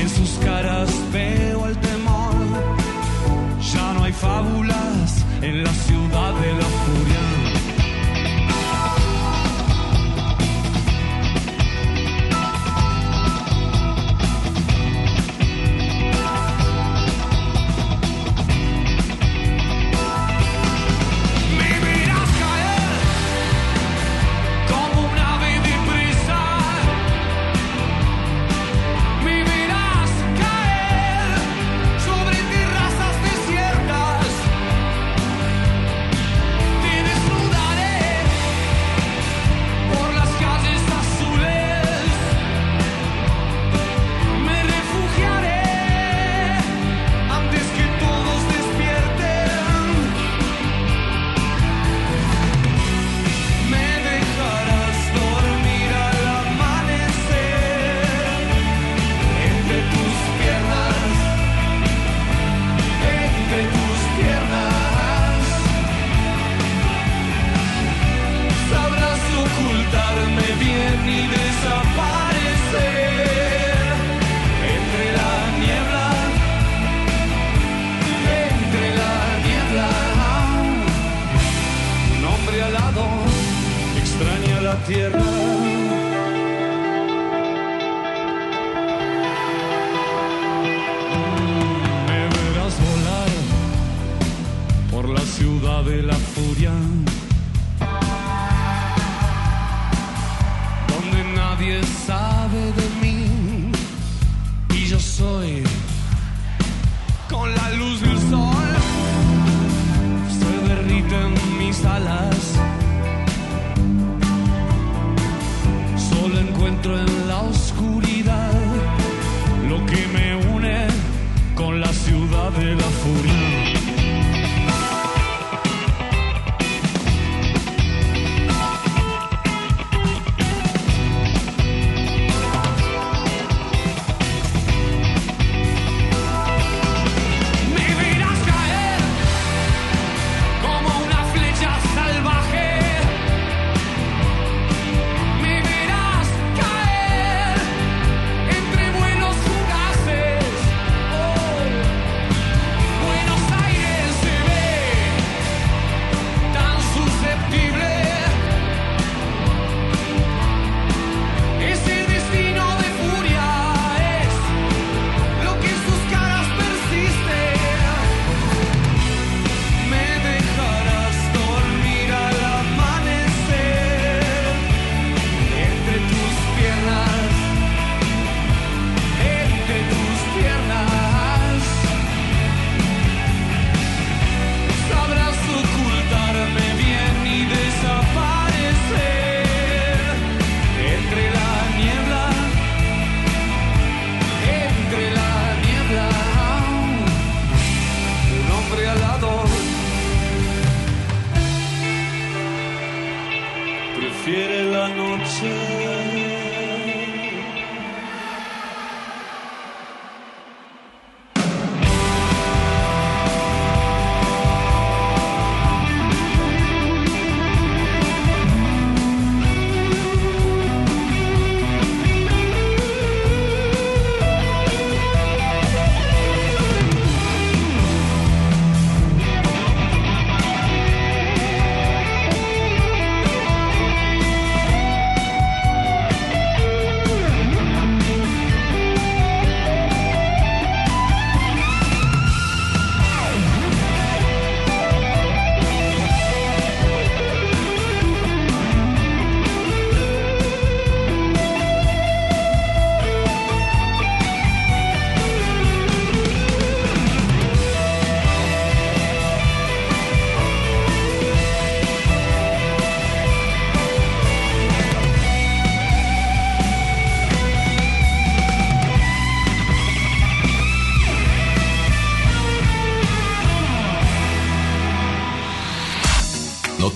En sus caras veo el temor, ya no hay fábulas en la ciudad de la furia. extraña la tierra.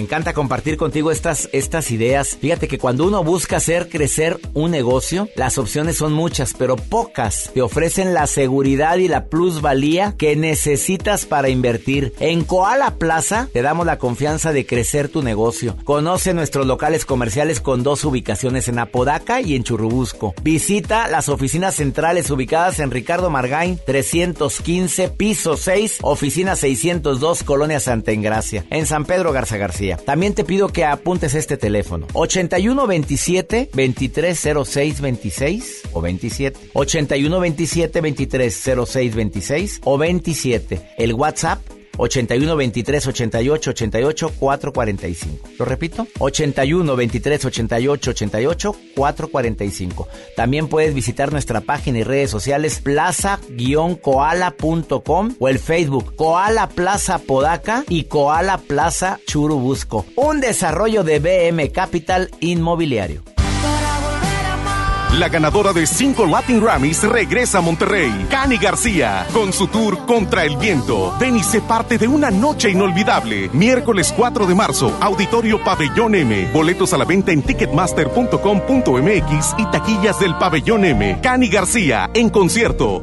Encanta compartir contigo estas, estas ideas. Fíjate que cuando uno busca hacer crecer un negocio, las opciones son muchas, pero pocas te ofrecen la seguridad y la plusvalía que necesitas para invertir. En Koala Plaza te damos la confianza de crecer tu negocio. Conoce nuestros locales comerciales con dos ubicaciones en Apodaca y en Churubusco. Visita las oficinas centrales ubicadas en Ricardo Margain 315, piso 6, oficina 602, Colonia Santa Engracia, en San Pedro Garza García. También te pido que apuntes este teléfono. 8127 2306 26 o 27. 8127 2306 26 o 27. El WhatsApp 81 23 88 88 445. Lo repito, 81 23 88 88 445. También puedes visitar nuestra página y redes sociales plaza-koala.com o el Facebook Koala Plaza Podaca y Koala Plaza Churubusco. Un desarrollo de BM Capital Inmobiliario. La ganadora de cinco Latin Grammys regresa a Monterrey. Cani García, con su tour Contra el Viento. Ven y sé parte de una noche inolvidable. Miércoles 4 de marzo, Auditorio Pabellón M. Boletos a la venta en ticketmaster.com.mx y taquillas del Pabellón M. Cani García, en concierto.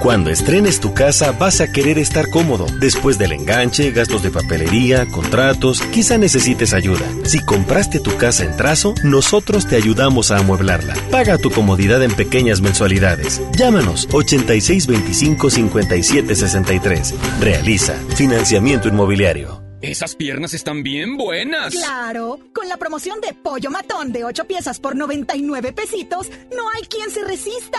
Cuando estrenes tu casa vas a querer estar cómodo. Después del enganche, gastos de papelería, contratos, quizá necesites ayuda. Si compraste tu casa en trazo, nosotros te ayudamos a amueblarla. Paga tu comodidad en pequeñas mensualidades. Llámanos 8625-5763. Realiza financiamiento inmobiliario. Esas piernas están bien buenas. Claro, con la promoción de pollo matón de 8 piezas por 99 pesitos, no hay quien se resista.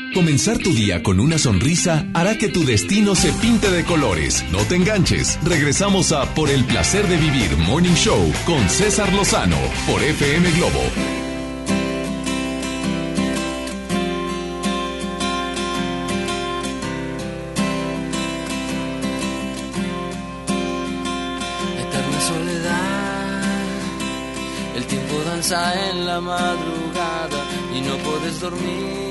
Comenzar tu día con una sonrisa hará que tu destino se pinte de colores. No te enganches. Regresamos a Por el placer de vivir Morning Show con César Lozano por FM Globo. Eterna soledad, el tiempo danza en la madrugada y no puedes dormir.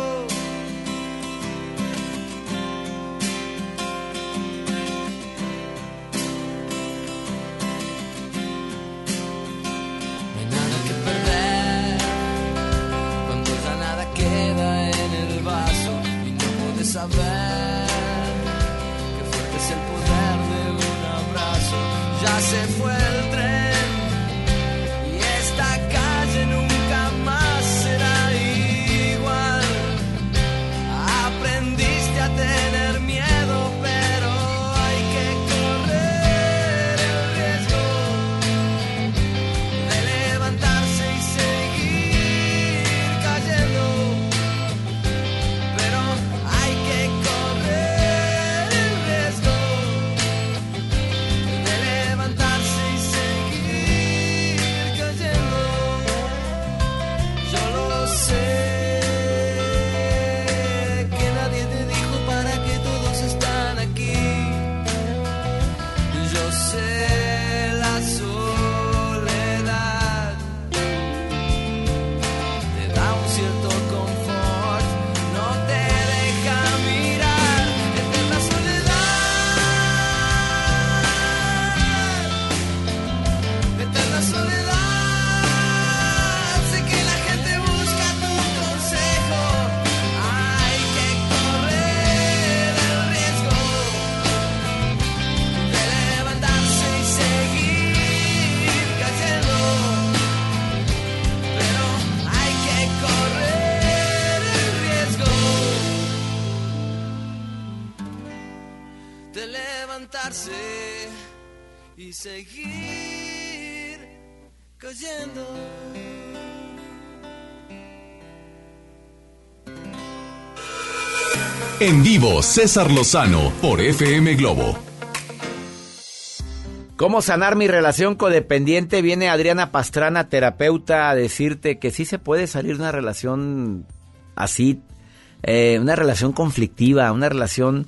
saber. Seguir cayendo. En vivo, César Lozano por FM Globo. ¿Cómo sanar mi relación codependiente? Viene Adriana Pastrana, terapeuta, a decirte que sí se puede salir de una relación así, eh, una relación conflictiva, una relación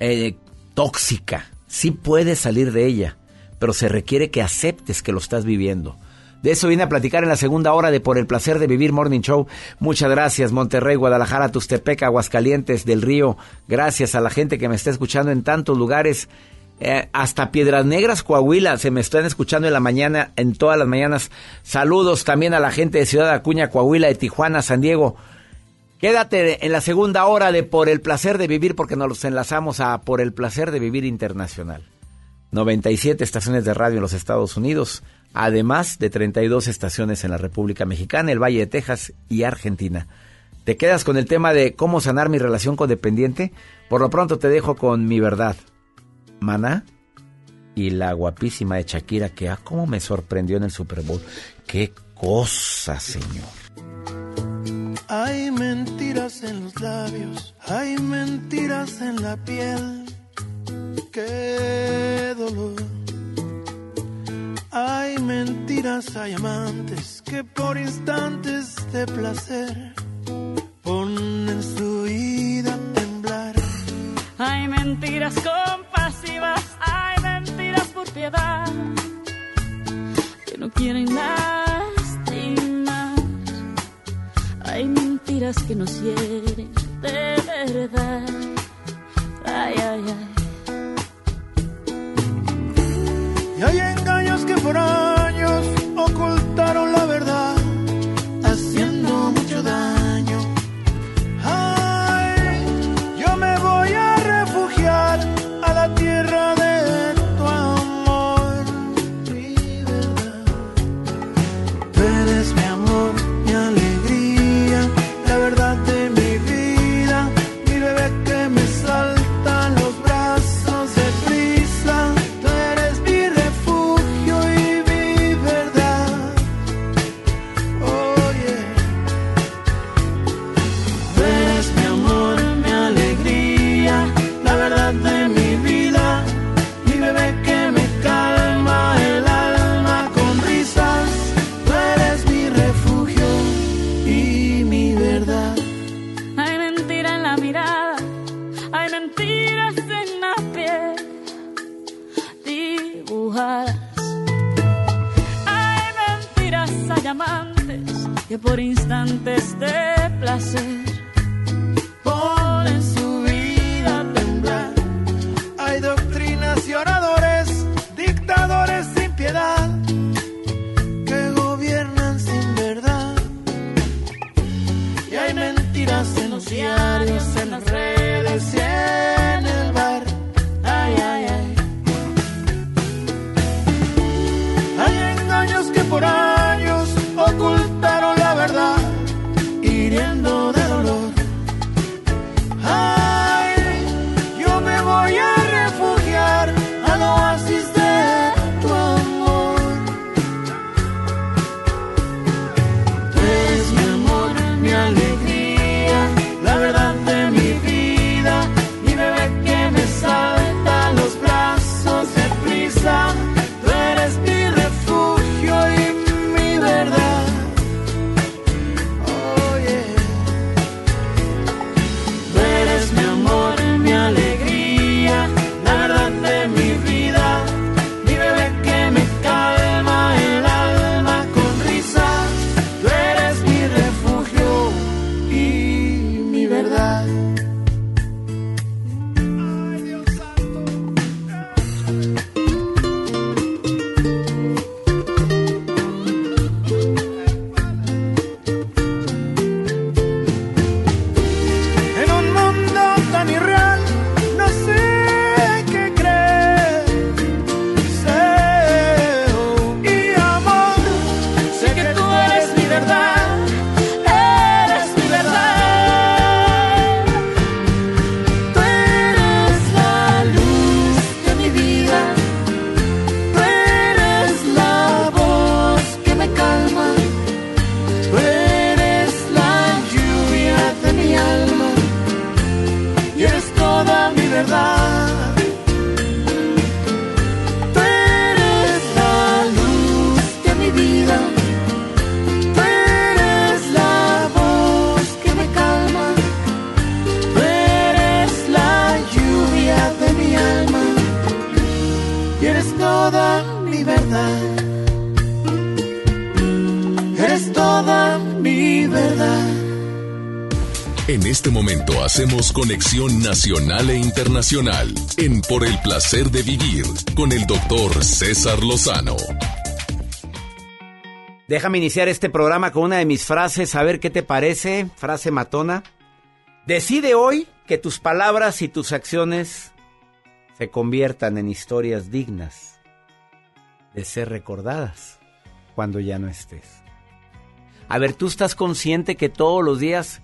eh, tóxica. Sí puedes salir de ella, pero se requiere que aceptes que lo estás viviendo. De eso viene a platicar en la segunda hora de Por el placer de vivir Morning Show. Muchas gracias, Monterrey, Guadalajara, Tustepec, Aguascalientes, del Río. Gracias a la gente que me está escuchando en tantos lugares. Eh, hasta Piedras Negras, Coahuila, se me están escuchando en la mañana, en todas las mañanas. Saludos también a la gente de Ciudad Acuña, Coahuila, de Tijuana, San Diego. Quédate en la segunda hora de Por el placer de vivir porque nos enlazamos a Por el placer de vivir internacional. 97 estaciones de radio en los Estados Unidos, además de 32 estaciones en la República Mexicana, el Valle de Texas y Argentina. ¿Te quedas con el tema de cómo sanar mi relación codependiente? Por lo pronto te dejo con mi verdad. Maná y la guapísima de Shakira, que ah, cómo me sorprendió en el Super Bowl. ¡Qué cosa, señor! Hay mentiras en los labios, hay mentiras en la piel. Qué dolor. Hay mentiras, hay amantes que por instantes de placer ponen su vida a temblar. Hay mentiras compasivas, hay mentiras por piedad, que no quieren lastimar. Hay mentiras que nos hieren de verdad. Ay, ay, ay. Hay engaños que por años que por instantes de placer conexión nacional e internacional en Por el placer de vivir con el doctor César Lozano. Déjame iniciar este programa con una de mis frases, a ver qué te parece, frase matona. Decide hoy que tus palabras y tus acciones se conviertan en historias dignas de ser recordadas cuando ya no estés. A ver, tú estás consciente que todos los días,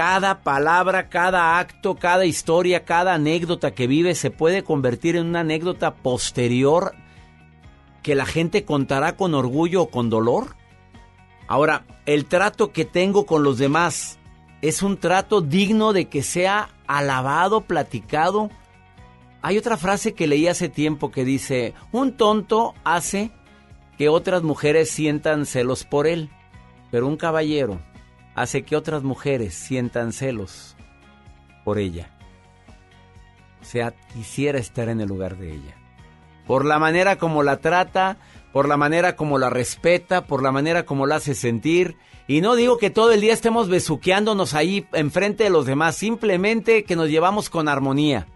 cada palabra, cada acto, cada historia, cada anécdota que vives se puede convertir en una anécdota posterior que la gente contará con orgullo o con dolor. Ahora, el trato que tengo con los demás es un trato digno de que sea alabado, platicado. Hay otra frase que leí hace tiempo que dice, un tonto hace que otras mujeres sientan celos por él, pero un caballero hace que otras mujeres sientan celos por ella. O sea, quisiera estar en el lugar de ella. Por la manera como la trata, por la manera como la respeta, por la manera como la hace sentir. Y no digo que todo el día estemos besuqueándonos ahí enfrente de los demás, simplemente que nos llevamos con armonía.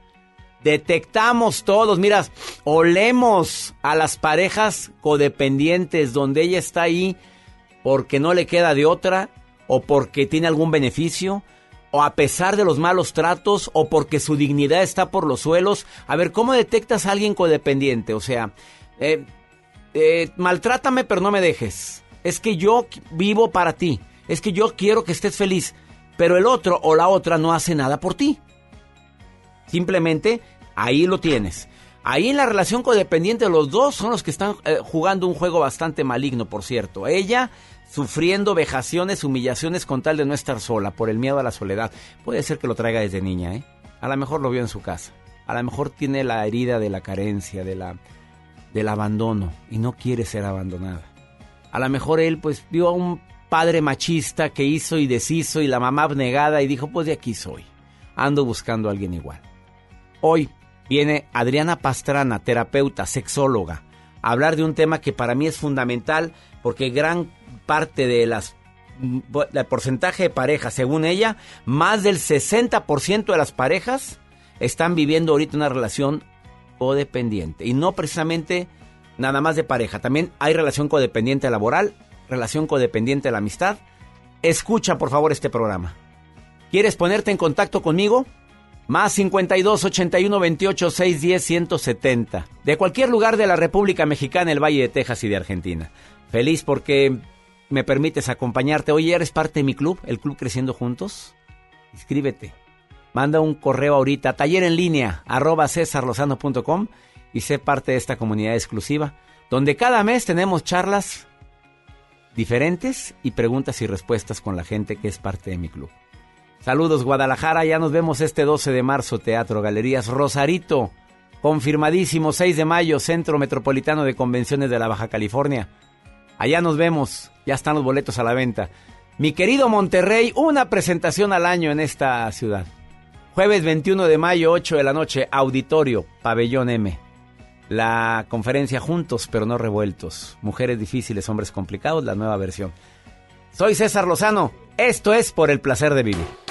Detectamos todos, mira, olemos a las parejas codependientes donde ella está ahí porque no le queda de otra o porque tiene algún beneficio o a pesar de los malos tratos o porque su dignidad está por los suelos. A ver, ¿cómo detectas a alguien codependiente? O sea, eh, eh, maltrátame pero no me dejes. Es que yo vivo para ti. Es que yo quiero que estés feliz. Pero el otro o la otra no hace nada por ti. Simplemente ahí lo tienes. Ahí en la relación codependiente los dos son los que están eh, jugando un juego bastante maligno, por cierto. Ella sufriendo vejaciones, humillaciones con tal de no estar sola por el miedo a la soledad. Puede ser que lo traiga desde niña, ¿eh? A lo mejor lo vio en su casa. A lo mejor tiene la herida de la carencia, de la, del abandono y no quiere ser abandonada. A lo mejor él pues vio a un padre machista que hizo y deshizo y la mamá abnegada y dijo pues de aquí soy. Ando buscando a alguien igual. Hoy viene Adriana Pastrana, terapeuta, sexóloga, a hablar de un tema que para mí es fundamental porque gran parte de las porcentaje de parejas, según ella, más del 60% de las parejas están viviendo ahorita una relación codependiente. Y no precisamente nada más de pareja. También hay relación codependiente laboral, relación codependiente de la amistad. Escucha por favor este programa. ¿Quieres ponerte en contacto conmigo? Más 52 81 28 610 170. De cualquier lugar de la República Mexicana, el Valle de Texas y de Argentina. Feliz porque me permites acompañarte. Oye, ¿eres parte de mi club? El Club Creciendo Juntos. Inscríbete. Manda un correo ahorita, taller en línea, arroba cesarlozano.com y sé parte de esta comunidad exclusiva, donde cada mes tenemos charlas diferentes y preguntas y respuestas con la gente que es parte de mi club. Saludos Guadalajara, ya nos vemos este 12 de marzo, Teatro Galerías Rosarito, confirmadísimo 6 de mayo, Centro Metropolitano de Convenciones de la Baja California. Allá nos vemos, ya están los boletos a la venta. Mi querido Monterrey, una presentación al año en esta ciudad. Jueves 21 de mayo, 8 de la noche, Auditorio, Pabellón M. La conferencia Juntos pero no revueltos. Mujeres difíciles, hombres complicados, la nueva versión. Soy César Lozano. Esto es por el placer de vivir.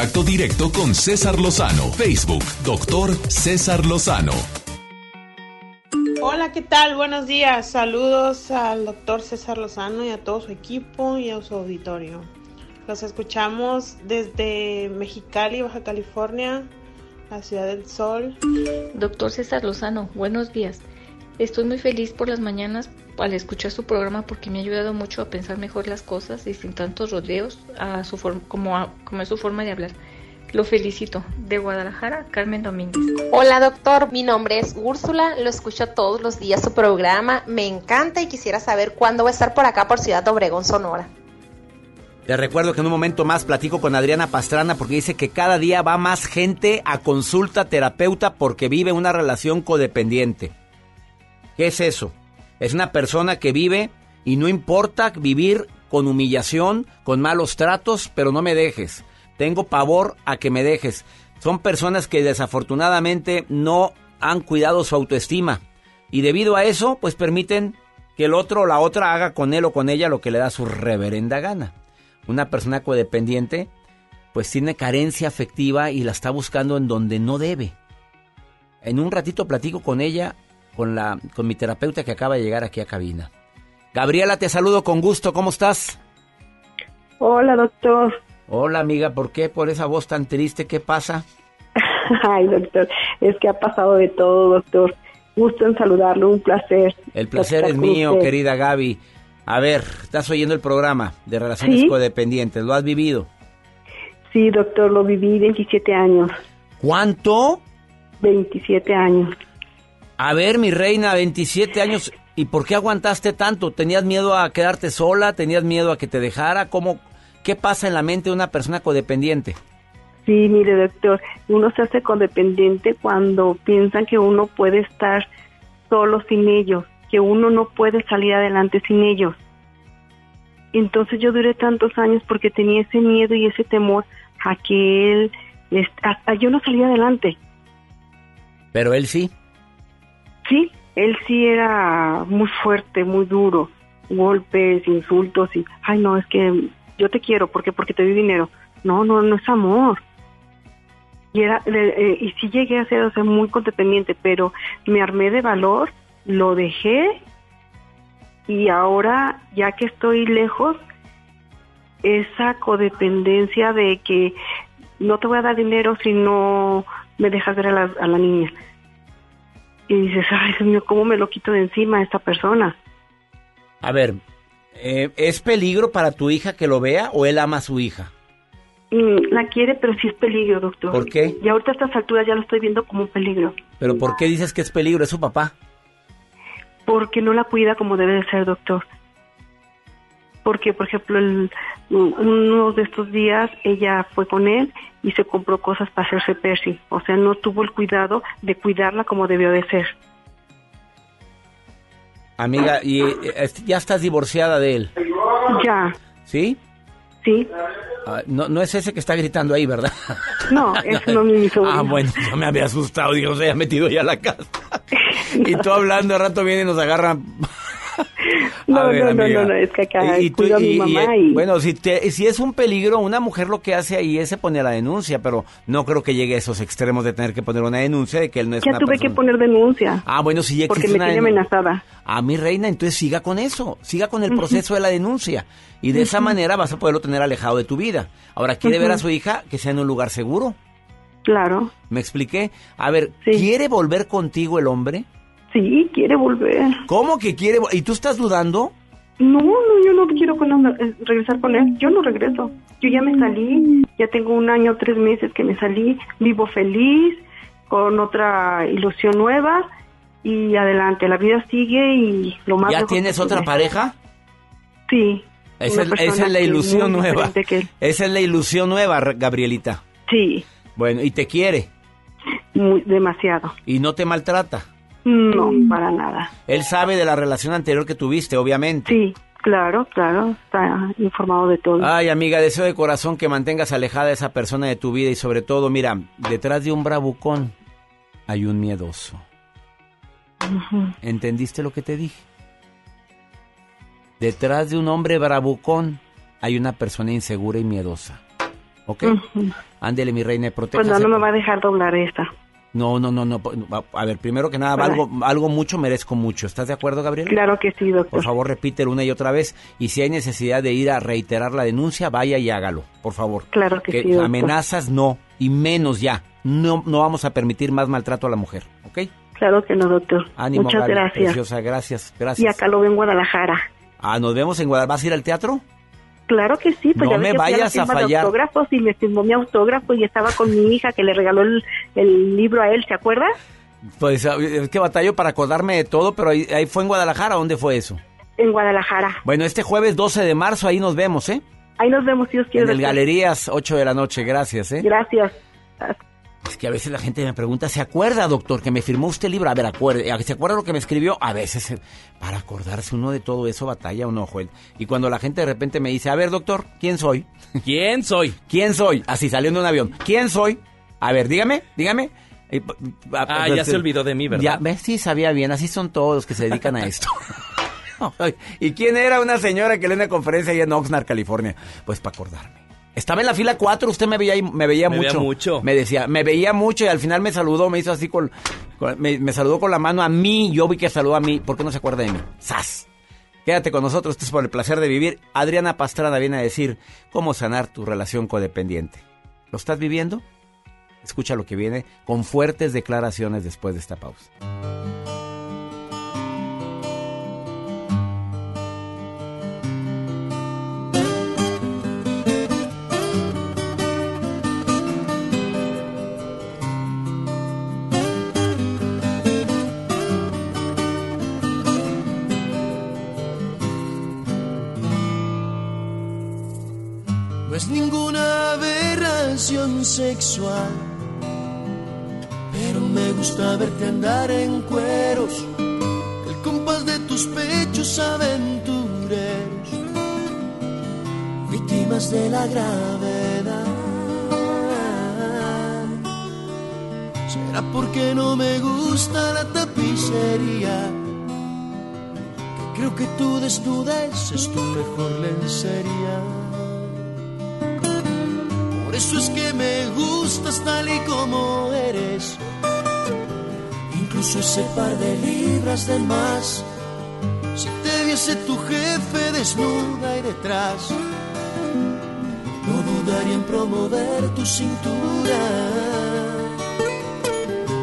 Contacto directo con César Lozano. Facebook, doctor César Lozano. Hola, ¿qué tal? Buenos días. Saludos al doctor César Lozano y a todo su equipo y a su auditorio. Los escuchamos desde Mexicali, Baja California, la Ciudad del Sol. Doctor César Lozano, buenos días. Estoy muy feliz por las mañanas al escuchar su programa porque me ha ayudado mucho a pensar mejor las cosas y sin tantos rodeos a su forma, como, a- como es su forma de hablar. Lo felicito. De Guadalajara, Carmen Domínguez. Hola doctor, mi nombre es Úrsula, lo escucho todos los días su programa, me encanta y quisiera saber cuándo va a estar por acá por Ciudad Obregón, Sonora. Te recuerdo que en un momento más platico con Adriana Pastrana porque dice que cada día va más gente a consulta terapeuta porque vive una relación codependiente. ¿Qué es eso? Es una persona que vive y no importa vivir con humillación, con malos tratos, pero no me dejes. Tengo pavor a que me dejes. Son personas que desafortunadamente no han cuidado su autoestima y debido a eso pues permiten que el otro o la otra haga con él o con ella lo que le da su reverenda gana. Una persona codependiente pues tiene carencia afectiva y la está buscando en donde no debe. En un ratito platico con ella, con la con mi terapeuta que acaba de llegar aquí a cabina. Gabriela, te saludo con gusto, ¿cómo estás? Hola, doctor. Hola, amiga, ¿por qué por esa voz tan triste? ¿Qué pasa? Ay, doctor, es que ha pasado de todo, doctor. Gusto en saludarlo, un placer. El placer es mío, usted. querida Gaby. A ver, estás oyendo el programa de relaciones Sí. codependientes, ¿lo has vivido? Sí, doctor, lo viví 27 años. ¿Cuánto? 27 años. A ver, mi reina, 27 años, ¿y por qué aguantaste tanto? ¿Tenías miedo a quedarte sola? ¿Tenías miedo a que te dejara? ¿Cómo, ¿Qué pasa en la mente de una persona codependiente? Sí, mire, doctor, uno se hace codependiente cuando piensan que uno puede estar solo sin ellos, que uno no puede salir adelante sin ellos. Entonces yo duré tantos años porque tenía ese miedo y ese temor a que él, a yo no salía adelante. Pero él sí. Sí, él sí era muy fuerte, muy duro, golpes, insultos y, ay no, es que yo te quiero, ¿por qué? Porque te doy dinero. No, no, no es amor. Y era, eh, y sí llegué a ser, o sea, muy codependiente, pero me armé de valor, lo dejé y ahora, ya que estoy lejos, esa codependencia de que no te voy a dar dinero si no me dejas ver a la niña. Y dices, ay, Dios mío, ¿cómo me lo quito de encima a esta persona? A ver, eh, ¿es peligro para tu hija que lo vea o él ama a su hija? Mm, la quiere, pero sí es peligro, doctor. ¿Por qué? Y ahorita a estas alturas ya lo estoy viendo como un peligro. ¿Pero por qué dices que es peligro? Es su papá. Porque no la cuida como debe de ser, doctor. Porque, por ejemplo, el- uno de estos días ella fue con él y se compró cosas para hacerse Percy. O sea, no tuvo el cuidado de cuidarla como debió de ser. Amiga, y eh, ya estás divorciada de él, Ya, ¿sí? sí. Ah, no, no es ese que está gritando ahí, ¿verdad? No, es no mi sobrino. Ah, bueno, yo me había asustado, Dios, se había metido ya a la casa. Y tú hablando, al rato viene y nos agarran. No, ver, no, no, amiga. no, no, es que acá Y- y tú- cuido a mi y, mamá eh, y... Bueno, si, te- si es un peligro, una mujer lo que hace ahí es se pone la denuncia, pero no creo que llegue a esos extremos de tener que poner una denuncia de que él no es ya una tuve persona. que poner denuncia. Ah, bueno, si ya porque me tiene amenazada. A mi reina, entonces siga con eso, siga con el proceso de la denuncia. Y de esa manera vas a poderlo tener alejado de tu vida. Ahora, ¿quiere ver a su hija que sea en un lugar seguro? Claro. ¿Me expliqué? A ver, ¿quiere volver contigo el hombre? Sí, quiere volver. ¿Cómo que quiere? ¿Y tú estás dudando? No, no, yo no quiero con él, eh, regresar con él. Yo no regreso. Yo ya me salí, ya tengo un año, tres meses que me salí, vivo feliz, con otra ilusión nueva y adelante. La vida sigue y lo más. ¿Ya tienes otra pareja? Sí. Esa, es- persona esa es la ilusión nueva. Esa es la ilusión nueva, Gabrielita. Sí, Bueno, y te quiere. muy, demasiado. Y no te maltrata. No, para nada. Él sabe de la relación anterior que tuviste, obviamente. Sí, claro, claro, está informado de todo. Ay, amiga, deseo de corazón que mantengas alejada a esa persona de tu vida y sobre todo, mira, detrás de un bravucón hay un miedoso. ¿Entendiste lo que te dije? Detrás de un hombre bravucón hay una persona insegura y miedosa. ¿Ok? Ándele, mi reina, Pues protéjase. no, no me va a dejar doblar esta. No, no, no, no. A ver, primero que nada, Vale. algo, algo mucho merezco mucho. ¿Estás de acuerdo, Gabriel? Claro que sí, doctor. Por favor, repítelo una y otra vez. Y si hay necesidad de ir a reiterar la denuncia, vaya y hágalo, por favor. Claro que sí, doctor. amenazas no, y menos ya. No, no vamos a permitir más maltrato a la mujer, ¿ok? Claro que no, doctor. Ánimo, Muchas gracias. preciosa, gracias, Y gracias. acá lo veo en Guadalajara. Ah, nos vemos en Guadalajara. ¿Vas a ir al teatro? Claro que sí, pues No ya me vayas a de autógrafos y me firmó mi autógrafo y estaba con mi hija que le regaló el, el libro a él, ¿se acuerda? Pues es que batallo para acordarme de todo, pero ahí, ahí fue en Guadalajara. ¿Dónde fue eso? En Guadalajara. Bueno, este jueves 12 de marzo, ahí nos vemos, ¿eh? Ahí nos vemos si Dios quiere. En el. Galerías, 8 de la noche. Gracias, ¿eh? Gracias. Es que a veces la gente me pregunta, ¿se acuerda, doctor, que me firmó usted el libro? A ver, acuerde, ¿se acuerda lo que me escribió? A veces, eh, para acordarse uno de todo eso, batalla uno, Joel. Y cuando la gente de repente me dice, a ver, doctor, ¿quién soy? ¿Quién soy? ¿Quién soy? Así saliendo de un avión. ¿Quién soy? A ver, dígame, dígame. Eh, Ah, ya se olvidó de mí, ¿verdad? Ya, ves, sí, sabía bien. Así son todos los que se dedican a esto. ¿Y quién era una señora que le dio una conferencia ahí en Oxnard, California? Pues para acordarme. Estaba en la fila 4, usted me veía, me veía Me mucho. veía mucho. Me decía, me veía mucho y al final me saludó, me hizo así con... con- me, me saludó con la mano a mí, yo vi que saludó a mí. ¿Por qué no se acuerda de mí? ¡Sas! Quédate con nosotros, esto es por el placer de vivir. Adriana Pastrana viene a decir cómo sanar tu relación codependiente. ¿Lo estás viviendo? Escucha lo que viene con fuertes declaraciones después de esta pausa. Sexual, pero me gusta verte andar en cueros, el compás de tus pechos aventureros, víctimas de la gravedad. Será porque no me gusta la tapicería, que creo que tu desnudez es tu mejor lencería. Eso es que me gustas tal y como eres. Incluso ese par de libras de más. Si te viese tu jefe desnuda y detrás, no dudaría en promover tu cintura.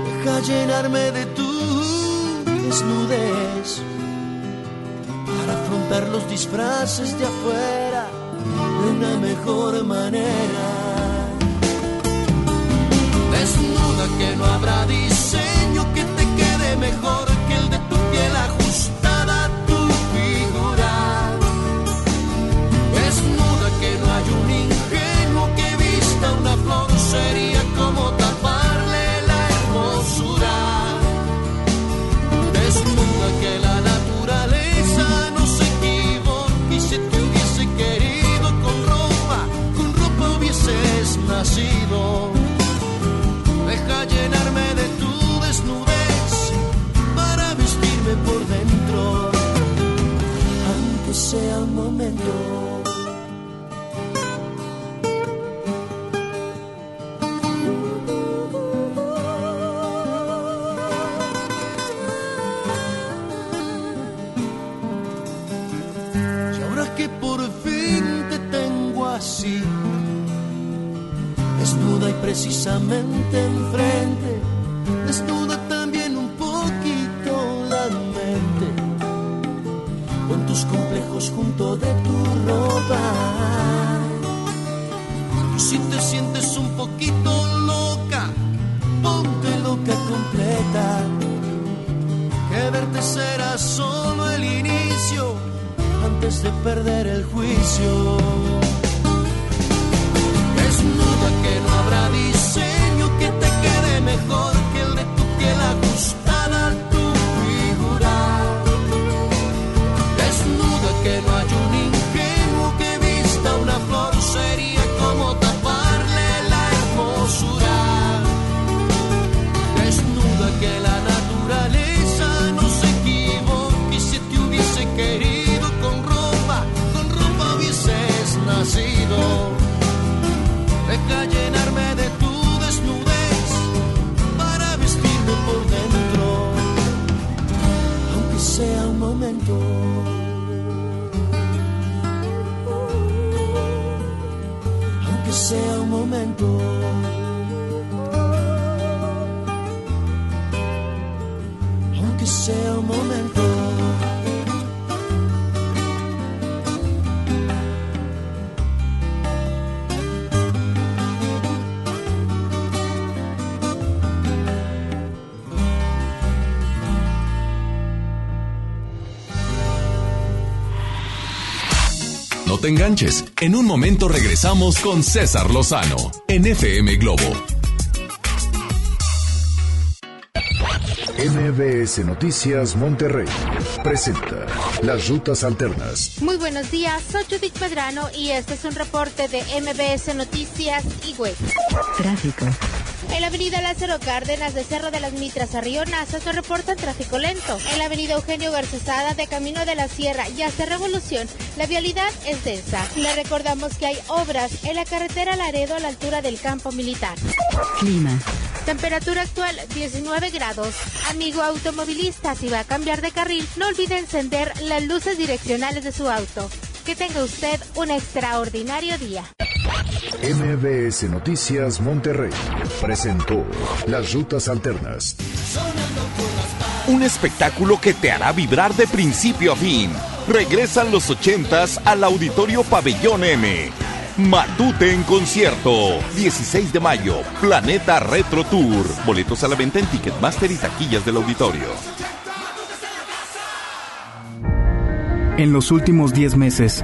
Deja llenarme de tu desnudez para afrontar los disfraces de afuera de una mejor manera. Que no habrá diseño que te quede mejor que el de tu piel ajustada a tu figura. Desnuda que no hay un ingenuo que vista una flor, sería como taparle la hermosura. Desnuda que la naturaleza no se equivoque y si te hubiese querido con ropa, con ropa hubieses nacido. Sea un momento. Y ahora que por fin te tengo así, desnuda y precisamente enfrente, junto de tu ropa. Si te sientes un poquito loca, ponte loca completa, que verte será solo el inicio antes de perder el juicio. Desnuda que no habrá diseño que te quede mejor sea un momento. Aunque sea un momento. Te enganches. En un momento regresamos con César Lozano en FM Globo. MBS Noticias Monterrey presenta Las Rutas Alternas. Muy buenos días, soy Judith Medrano y este es un reporte de MBS Noticias y Web. Tráfico. En la avenida Lázaro Cárdenas de Cerro de las Mitras a Río Nasa se reporta tráfico lento. En la avenida Eugenio Garzazada de Camino de la Sierra y hasta Revolución, la vialidad es densa. Le recordamos que hay obras en la carretera Laredo a la altura del campo militar. Clima. Temperatura actual 19 grados. Amigo automovilista, si va a cambiar de carril, no olvide encender las luces direccionales de su auto. Que tenga usted un extraordinario día. MBS Noticias Monterrey presentó Las Rutas Alternas. Un espectáculo que te hará vibrar de principio a fin. Regresan los ochentas al Auditorio Pabellón M. Matute en concierto. 16 de mayo. Planeta Retro Tour. Boletos a la venta en Ticketmaster y taquillas del auditorio. En los últimos 10 meses,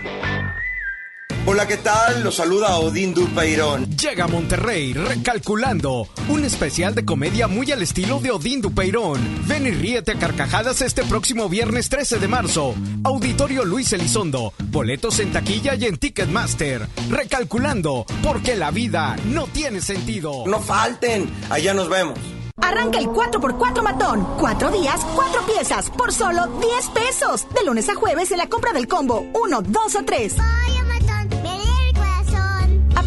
Hola, ¿qué tal? Los saluda Odín Dupeirón. Llega a Monterrey recalculando un especial de comedia muy al estilo de Odín Dupeirón. Ven y ríete a carcajadas este próximo viernes 13 de marzo. Auditorio Luis Elizondo. Boletos en taquilla y en Ticketmaster. Recalculando, porque la vida no tiene sentido. No falten, allá nos vemos. Arranca el 4x4 matón. Cuatro días, cuatro piezas, por solo 10 pesos. De lunes a jueves en la compra del combo 1, 2 o 3.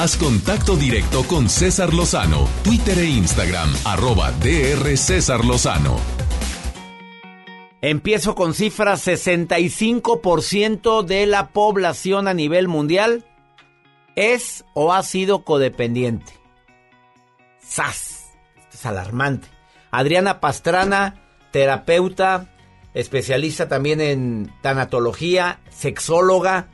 Haz contacto directo con César Lozano, Twitter e Instagram, arroba DR César Lozano. Empiezo con cifras, 65% de la población a nivel mundial es o ha sido codependiente. ¡Sas! Esto es alarmante. Adriana Pastrana, terapeuta, especialista también en tanatología, sexóloga,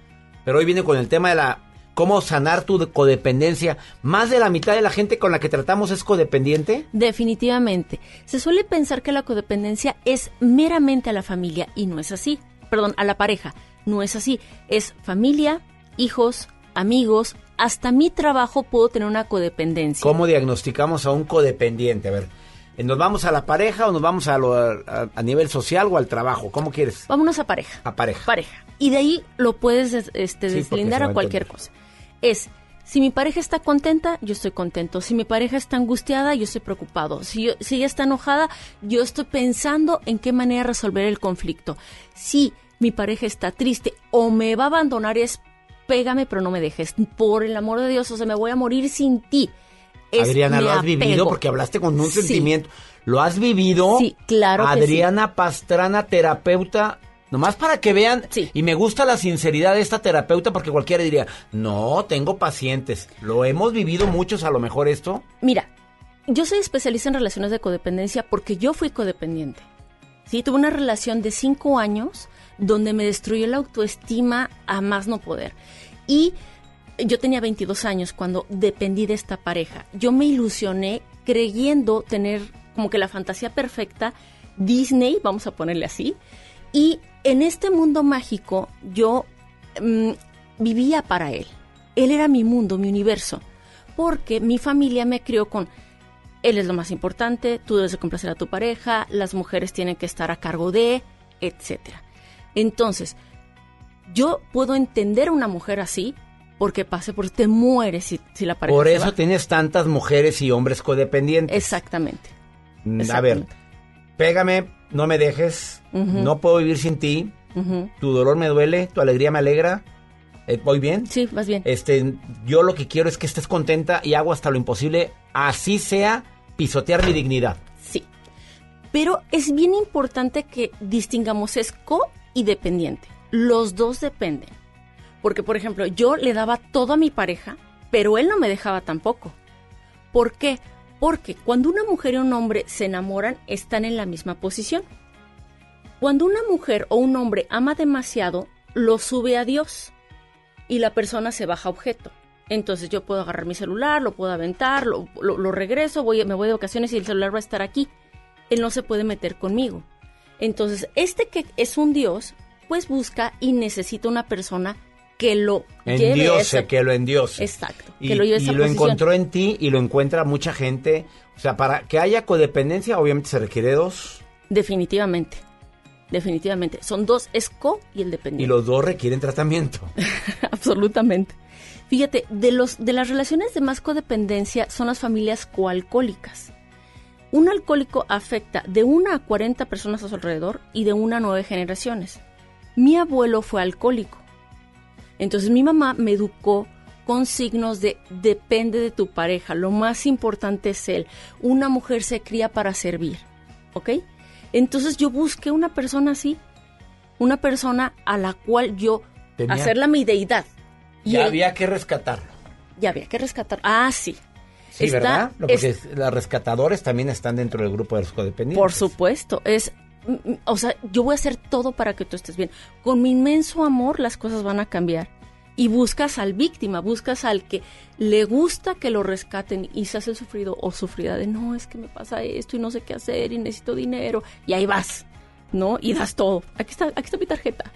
pero hoy viene con el tema de la cómo sanar tu codependencia. ¿Más de la mitad de la gente con la que tratamos es codependiente? Definitivamente. Se suele pensar que la codependencia es meramente a la familia y no es así. Perdón, a la pareja. No es así. Es familia, hijos, amigos, hasta mi trabajo puedo tener una codependencia. ¿Cómo diagnosticamos a un codependiente? A ver, ¿nos vamos a la pareja o nos vamos a, lo, a, a nivel social o al trabajo? ¿Cómo quieres? Vámonos a pareja. A pareja. Pareja. Y de ahí lo puedes este, deslindar a cualquier cosa. Es, si mi pareja está contenta, yo estoy contento. Si mi pareja está angustiada, yo estoy preocupado. Si, yo- si ella está enojada, yo estoy pensando en qué manera resolver el conflicto. Si mi pareja está triste o me va a abandonar, es pégame, pero no me dejes. Por el amor de Dios, o sea, me voy a morir sin ti. Es, Adriana, lo has vivido porque hablaste con un Sí. sentimiento. ¿Lo has vivido? Sí, claro que Adriana Pastrana, terapeuta. Nomás para que vean, y me gusta la sinceridad de esta terapeuta porque cualquiera diría, no, tengo pacientes. Lo hemos vivido muchos a lo mejor esto. Mira, yo soy especialista en relaciones de codependencia porque yo fui codependiente. Sí, tuve una relación de cinco años donde me destruyó la autoestima a más no poder. Y yo tenía 22 años cuando dependí de esta pareja. Yo me ilusioné creyendo tener como que la fantasía perfecta, Disney, vamos a ponerle así. Y en este mundo mágico yo mm, vivía para él. Él era mi mundo, mi universo. Porque mi familia me crió con, él es lo más importante, tú debes de complacer a tu pareja, las mujeres tienen que estar a cargo de, etcétera. Entonces, yo puedo entender a una mujer así porque pase por te mueres si, si la pareja Por se eso va. tienes tantas mujeres y hombres codependientes. Exactamente. Mm, A ver, pégame, no me dejes, no puedo vivir sin ti, tu dolor me duele, tu alegría me alegra. Eh, ¿Voy bien? Sí, vas bien. Este, yo lo que quiero es que estés contenta y hago hasta lo imposible, así sea, pisotear mi dignidad. Sí. Pero es bien importante que distingamos es co y dependiente. Los dos dependen. Porque, por ejemplo, yo le daba todo a mi pareja, pero él no me dejaba tampoco. ¿Por qué? Porque cuando una mujer y un hombre se enamoran, están en la misma posición. Cuando una mujer o un hombre ama demasiado, lo sube a Dios y la persona se baja objeto. Entonces yo puedo agarrar mi celular, lo puedo aventar, lo, lo- lo regreso, voy, me voy de ocasiones y el celular va a estar aquí. Él no se puede meter conmigo. Entonces, este que es un Dios, pues busca y necesita una persona que lo lleve Endiose, esa- que lo endiose. Exacto, Y, que lo lleve y esa lo posición. encontró en ti y lo encuentra mucha gente. O sea, para que haya codependencia, obviamente se requiere dos. Definitivamente. Definitivamente. Son dos, es co y el dependiente. Y los dos requieren tratamiento. Absolutamente. Fíjate, de, los, de las relaciones de más codependencia son las familias coalcohólicas. Un alcohólico afecta de una a 40 personas a su alrededor y de una a nueve generaciones. Mi abuelo fue alcohólico. Entonces mi mamá me educó con signos de depende de tu pareja, lo más importante es él. Una mujer se cría para servir, ¿ok? Entonces yo busqué una persona así, una persona a la cual yo Tenía- hacerla mi deidad. Y Ya él- había que rescatarlo. ya había que rescatar. Ah, sí. Sí, Está- ¿verdad? Porque es- los rescatadores también están dentro del grupo de los codependientes. Por supuesto, es, o sea, yo voy a hacer todo para que tú estés bien. Con mi inmenso amor las cosas van a cambiar. Y buscas al víctima, buscas al que le gusta que lo rescaten y se hace sufrido o sufrida de no, es que me pasa esto y no sé qué hacer y necesito dinero. Y ahí vas, ¿no? Y das todo. Aquí está, aquí está mi tarjeta.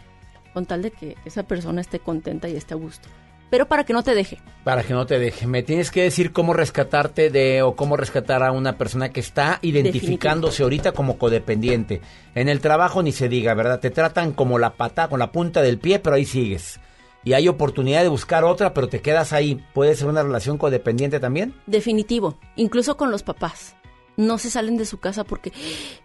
Con tal de que esa persona esté contenta y esté a gusto. Pero para que no te deje. Para que no te deje. Me tienes que decir cómo rescatarte de o cómo rescatar a una persona que está identificándose ahorita como codependiente. En el trabajo ni se diga, ¿verdad? Te tratan como la pata, con la punta del pie, pero ahí sigues. Y hay oportunidad de buscar otra, pero te quedas ahí. ¿Puede ser una relación codependiente también? Definitivo, incluso con los papás. No se salen de su casa porque,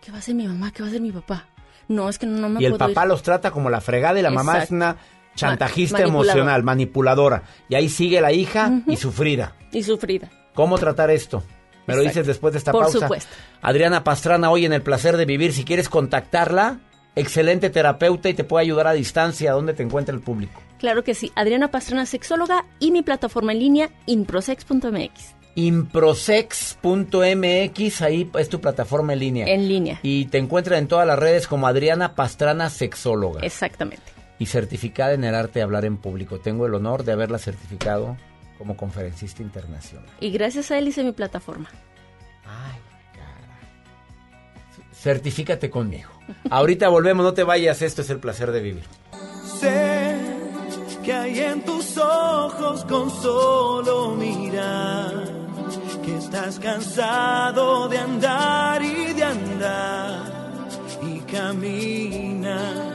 ¿qué va a hacer mi mamá? ¿Qué va a hacer mi papá? No, es que no, no me y el puedo papá ir. los trata como la fregada y la mamá es Exacto. una chantajista manipulador. emocional, manipuladora. Y ahí sigue la hija y sufrida. Y sufrida. ¿Cómo tratar esto? Me lo dices después de esta Por pausa. supuesto. Adriana Pastrana, hoy en El Placer de Vivir. Si quieres contactarla, excelente terapeuta y te puede ayudar a distancia donde te encuentra el público. Claro que sí. Adriana Pastrana, sexóloga y mi plataforma en línea, inprosex.mx. Improsex.mx, ahí es tu plataforma en línea. En línea. Y te encuentran en todas las redes como Adriana Pastrana Sexóloga. Exactamente. Y certificada en el arte de hablar en público. Tengo el honor de haberla certificado como conferencista internacional. Y gracias a él hice mi plataforma. Certifícate conmigo. Ahorita volvemos, no te vayas, esto es el placer de vivir. Sé que hay en tus ojos con solo mirar que estás cansado de andar y de andar y camina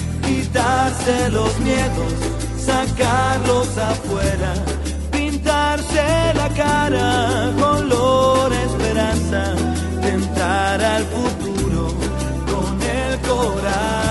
quitarse los miedos, sacarlos afuera, pintarse la cara color esperanza, tentar al futuro con el corazón.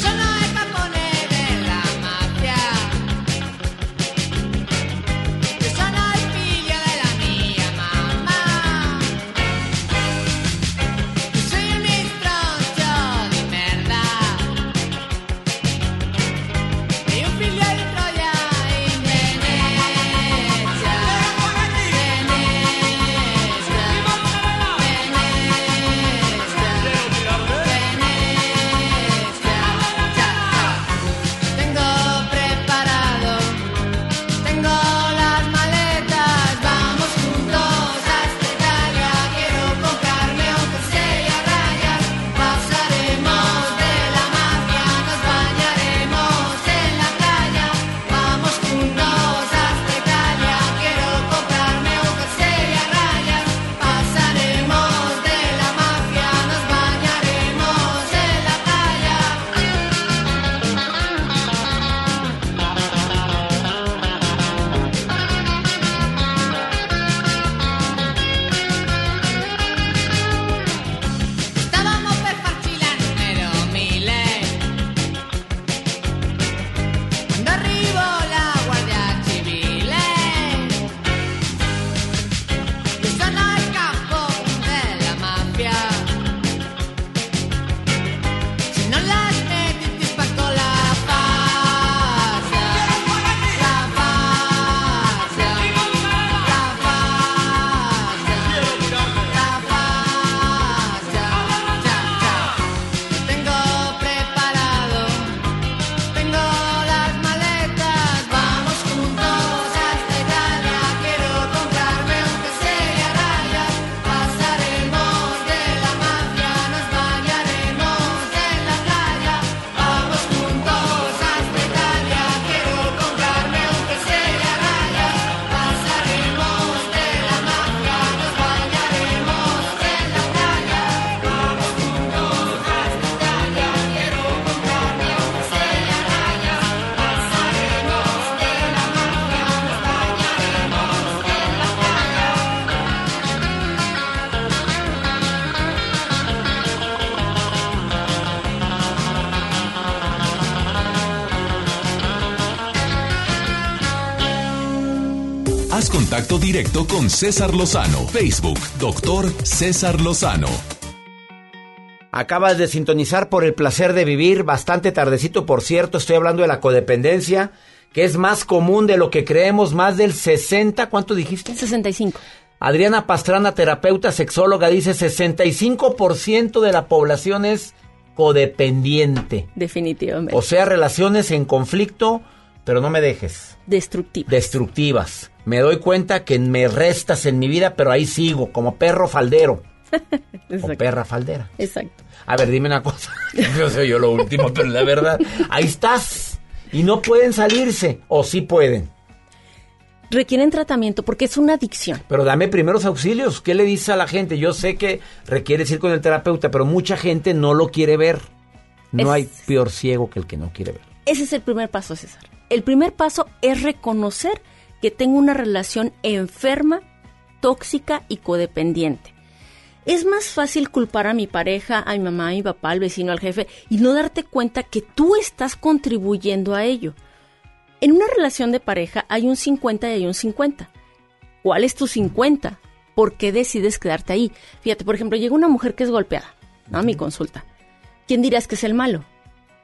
Directo con César Lozano. Facebook, doctor César Lozano. Acabas de sintonizar por el placer de vivir, bastante tardecito por cierto, estoy hablando de la codependencia, que es más común de lo que creemos, más del 60, ¿cuánto dijiste? 65. Adriana Pastrana, terapeuta sexóloga, dice 65% de la población es codependiente. Definitivamente. O sea, relaciones en conflicto, pero no me dejes. Destructivas. Destructivas. Me doy cuenta que me restas en mi vida, pero ahí sigo, como perro faldero. o perra faldera. Exacto. A ver, dime una cosa. Yo soy yo lo último, pero la verdad, ahí estás. Y no pueden salirse, o sí pueden. Requieren tratamiento porque es una adicción. Pero dame primeros auxilios. ¿Qué le dices a la gente? Yo sé que requieres ir con el terapeuta, pero mucha gente no lo quiere ver. No hay peor ciego que el que no quiere ver. Ese es el primer paso, César. El primer paso es reconocer que tengo una relación enferma, tóxica y codependiente. Es más fácil culpar a mi pareja, a mi mamá, a mi papá, al vecino, al jefe y no darte cuenta que tú estás contribuyendo a ello. En una relación de pareja hay un 50 y hay un 50. ¿Cuál es tu 50? ¿Por qué decides quedarte ahí? Fíjate, por ejemplo, llega una mujer que es golpeada a mi consulta. ¿Quién dirás que es el malo?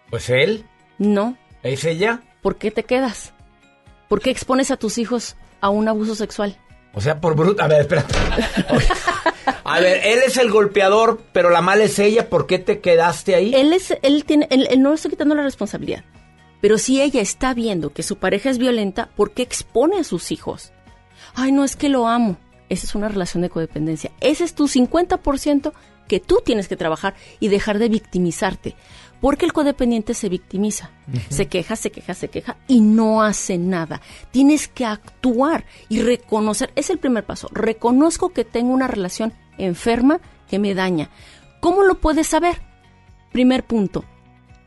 Pues él. No. ¿Es ella? ¿Por qué te quedas? ¿Por qué expones a tus hijos a un abuso sexual? O sea, por bruto. A ver, espera. A ver, él es el golpeador, pero la mala es ella. ¿Por qué te quedaste ahí? Él es, él tiene, él, no está quitando la responsabilidad. Pero si ella está viendo que su pareja es violenta, ¿por qué expone a sus hijos? Ay, no es que lo amo. Esa es una relación de codependencia. Ese es tu 50% que tú tienes que trabajar y dejar de victimizarte. Porque el codependiente se victimiza, se queja, se queja, se queja y no hace nada. Tienes que actuar y reconocer, es el primer paso, reconozco que tengo una relación enferma que me daña. ¿Cómo lo puedes saber? Primer punto,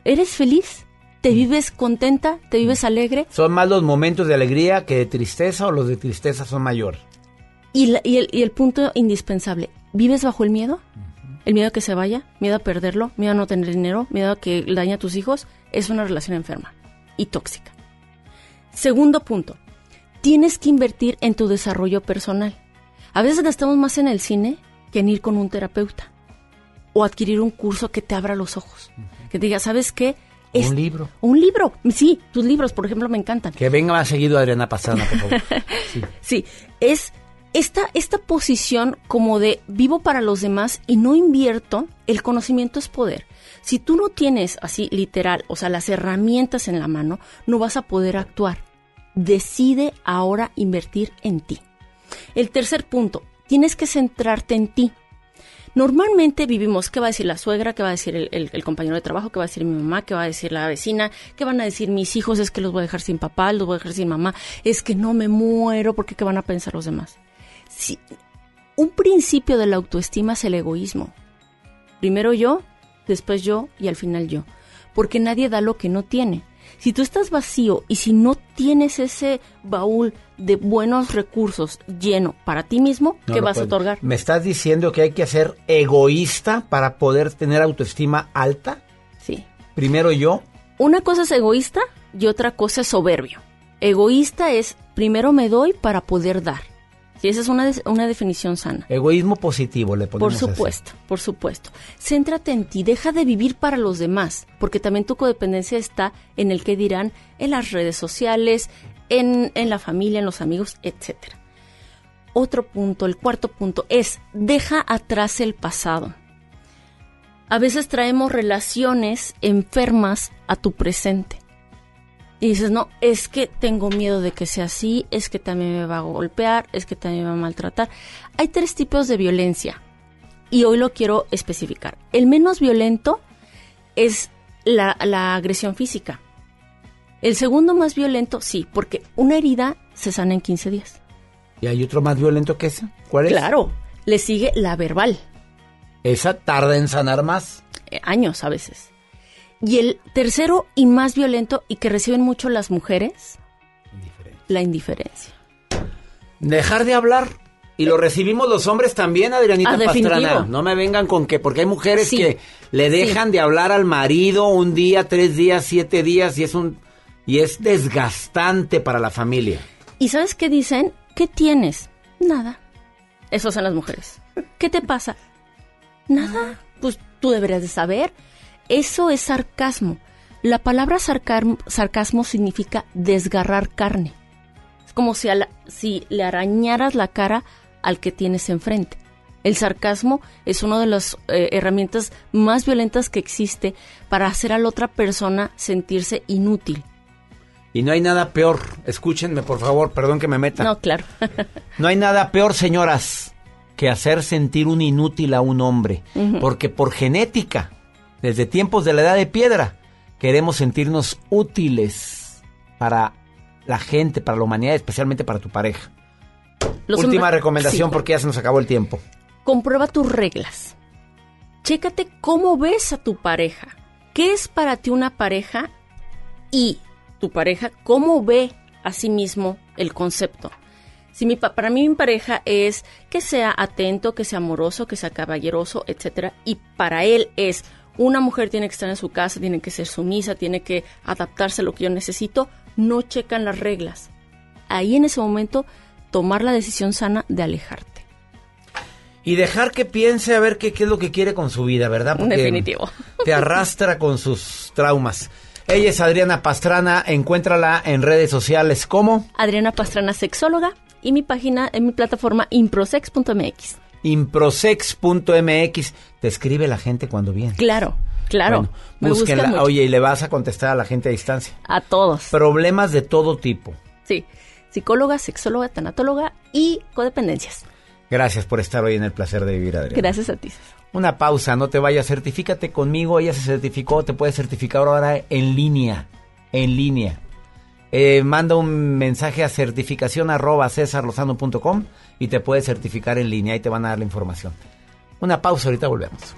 ¿eres feliz? ¿Te vives contenta? ¿Te vives alegre? ¿Son más los momentos de alegría que de tristeza o los de tristeza son mayor? Y, el, y el punto indispensable, ¿vives bajo el miedo? El miedo a que se vaya, miedo a perderlo, miedo a no tener dinero, miedo a que dañe a tus hijos, es una relación enferma y tóxica. Segundo punto, tienes que invertir en tu desarrollo personal. A veces gastamos más en el cine que en ir con un terapeuta o adquirir un curso que te abra los ojos. Que te diga, ¿sabes qué? Es un libro. Un libro. Sí, tus libros, por ejemplo, me encantan. Que venga más seguido Adriana Pastrana, por favor. Sí, sí es esta, esta posición como de vivo para los demás y no invierto, el conocimiento es poder. Si tú no tienes así literal, o sea, las herramientas en la mano, no vas a poder actuar. Decide ahora invertir en ti. El tercer punto, tienes que centrarte en ti. Normalmente vivimos, ¿qué va a decir la suegra? ¿Qué va a decir el, el- compañero de trabajo? ¿Qué va a decir mi mamá? ¿Qué va a decir la vecina? ¿Qué van a decir mis hijos? Es que los voy a dejar sin papá, los voy a dejar sin mamá. Es que no me muero porque ¿qué van a pensar los demás? Si, un principio de la autoestima es el egoísmo. Primero yo, después yo y al final yo. Porque nadie da lo que no tiene. Si tú estás vacío y si no tienes ese baúl de buenos recursos lleno para ti mismo, No ¿qué vas a otorgar? ¿Me estás diciendo que hay que ser egoísta para poder tener autoestima alta? Sí. Primero yo. Una cosa es egoísta y otra cosa es soberbio. Egoísta es primero me doy para poder dar. Sí, esa es una, una definición sana. Egoísmo positivo le Por ponemos así. supuesto, por supuesto. Céntrate en ti, deja de vivir para los demás, porque también tu codependencia está en el que dirán en las redes sociales, en, en la familia, en los amigos, etc. Otro punto, el cuarto punto, es deja atrás el pasado. A veces traemos relaciones enfermas a tu presente. Y dices, no, es que tengo miedo de que sea así, es que también me va a golpear, es que también me va a maltratar. Hay tres tipos de violencia y hoy lo quiero especificar. El menos violento es la, la agresión física. El segundo más violento, sí, porque una herida se sana en 15 días. ¿Y hay otro más violento que ese? ¿Cuál es? Claro, le sigue la verbal, Esa tarda en sanar más. eh, años a veces. Y el tercero y más violento y que reciben mucho las mujeres, la indiferencia. Dejar de hablar. Y lo recibimos los hombres también, Adrianita Ah. Pastrana. No me vengan con que, porque hay mujeres Sí. que le dejan de hablar al marido un día, tres días, siete días y es un y es desgastante para la familia. ¿Y sabes qué dicen? ¿Qué tienes? Nada. Eso son las mujeres. ¿Qué te pasa? Nada. Pues tú deberías de saber. Eso es sarcasmo. La palabra sarcasmo significa desgarrar carne. Es como si, a la- si le arañaras la cara al que tienes enfrente. El sarcasmo es una de las eh, herramientas más violentas que existe para hacer a la otra persona sentirse inútil. Y no hay nada peor, escúchenme por favor, perdón que me meta. No, claro. No hay nada peor, señoras, que hacer sentir un inútil a un hombre. Porque por genética, desde tiempos de la edad de piedra, queremos sentirnos útiles para la gente, para la humanidad, especialmente para tu pareja. Los Última hombres- recomendación sí. porque ya se nos acabó el tiempo. comprueba tus reglas. Chécate cómo ves a tu pareja. ¿Qué es para ti una pareja? Y tu pareja, ¿cómo ve a sí mismo el concepto? Si mi para mí mi pareja es que sea atento, que sea amoroso, que sea caballeroso, etcétera, y para él es una mujer tiene que estar en su casa, tiene que ser sumisa, tiene que adaptarse a lo que yo necesito, no checan las reglas. Ahí en ese momento tomar la decisión sana de alejarte. Y dejar que piense a ver qué, qué es lo que quiere con su vida, ¿verdad? Porque Definitivo. Te arrastra con sus traumas. Ella es Adriana Pastrana, encuéntrala en redes sociales como Adriana Pastrana, sexóloga, y mi página en mi plataforma improsex.mx. improsex.mx. Te escribe la gente cuando viene. Claro, claro. Bueno, búsquenla. Oye, y le vas a contestar a la gente a distancia. A todos. Problemas de todo tipo. Sí. Psicóloga, sexóloga, tanatóloga y codependencias. Gracias por estar hoy en el placer de vivir, Adriana. Gracias a ti. Una pausa, no te vayas, certifícate conmigo. Ella se certificó, te puedes certificar ahora en línea. En línea. Eh, manda un mensaje a certificación arroba y te puedes certificar en línea y te van a dar la información. Una pausa, ahorita volvemos.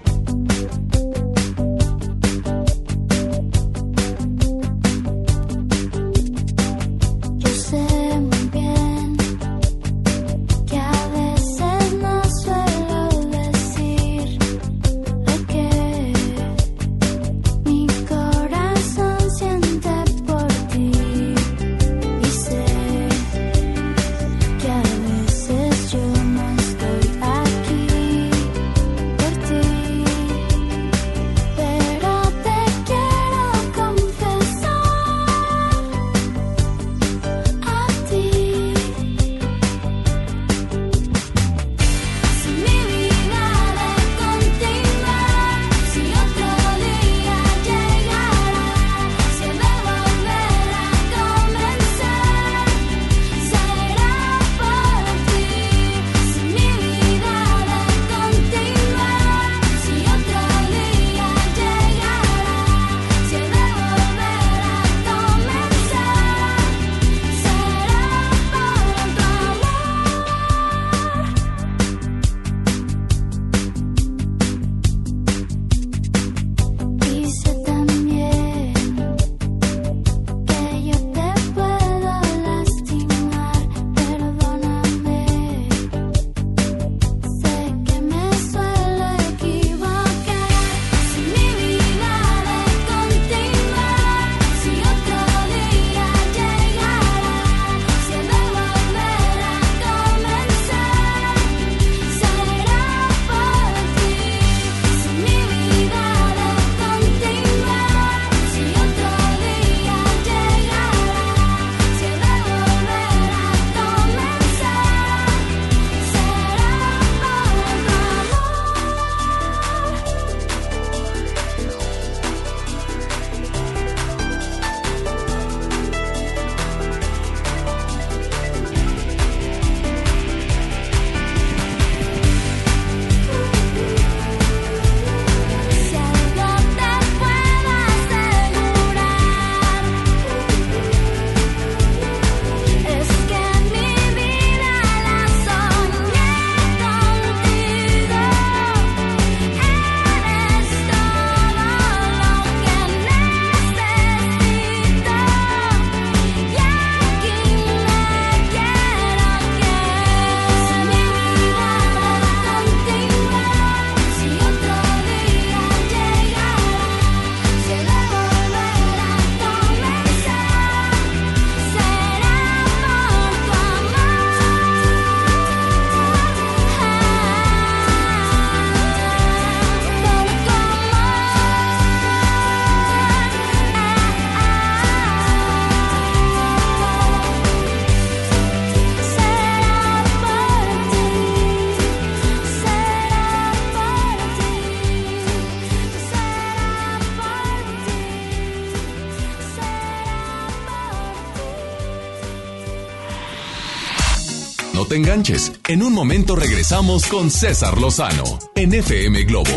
Te enganches. En un momento regresamos con César Lozano en FM Globo.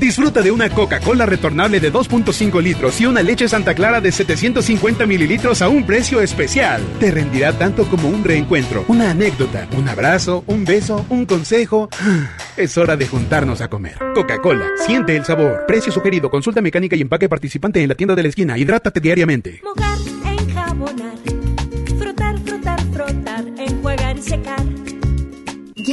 Disfruta de una Coca-Cola retornable de 2.5 litros y una leche Santa Clara de 750 mililitros a un precio especial. Te rendirá tanto como un reencuentro, una anécdota, un abrazo, un beso, un consejo. Es hora de juntarnos a comer. Coca-Cola, siente el sabor. Precio sugerido, consulta mecánica y empaque participante en la tienda de la esquina. Hidrátate diariamente. Mojar, enjabonar,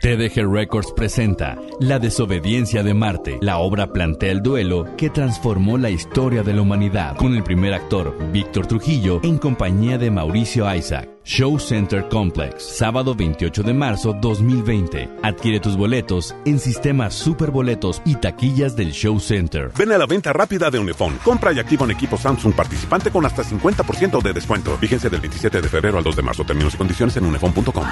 TDG Records presenta La desobediencia de Marte. La obra plantea el duelo que transformó la historia de la humanidad, con el primer actor, Víctor Trujillo, en compañía de Mauricio Isaac. Show Center Complex, sábado 28 de marzo 2020. Adquiere tus boletos en sistemas superboletos y taquillas del Show Center. Ven a la venta rápida de Unifón. Compra y activa un equipo Samsung participante con hasta 50% de descuento. Vigencia del 27 de febrero al 2 de marzo. Términos y condiciones en unifón.com.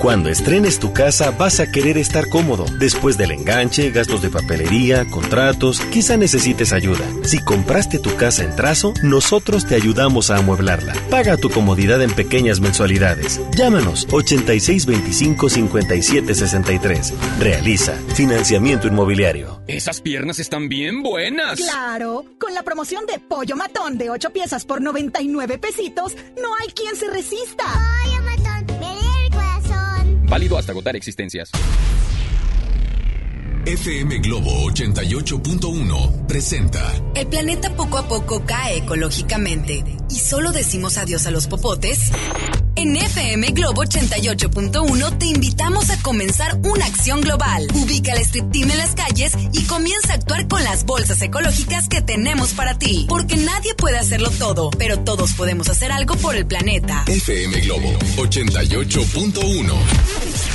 Cuando estrenes tu casa vas a querer estar cómodo. Después del enganche, gastos de papelería, contratos, quizá necesites ayuda. Si compraste tu casa en trazo, nosotros te ayudamos a amueblarla. Paga tu comodidad en pequeñas mensualidades. Llámanos 8625-5763. Realiza financiamiento inmobiliario. Esas piernas están bien buenas. Claro, con la promoción de Pollo Matón de 8 piezas por 99 pesitos, no hay quien se resista. Pollo Válido hasta agotar existencias. FM Globo 88.1 presenta El planeta poco a poco cae ecológicamente y solo decimos adiós a los popotes. En FM Globo 88.1 te invitamos a comenzar una acción global. Ubica el strip team en las calles y comienza a actuar con las bolsas ecológicas que tenemos para ti. Porque nadie puede hacerlo todo, pero todos podemos hacer algo por el planeta. FM Globo 88.1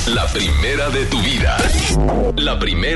La primera de tu vida. La primera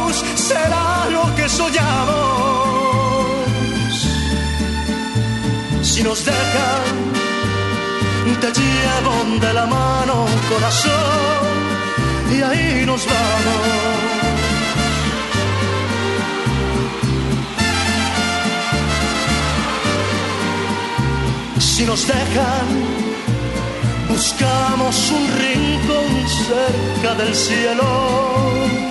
será lo que soñamos. Si nos dejan, te llevan de la mano, corazón, y ahí nos vamos. si nos dejan, buscamos un rincón cerca del cielo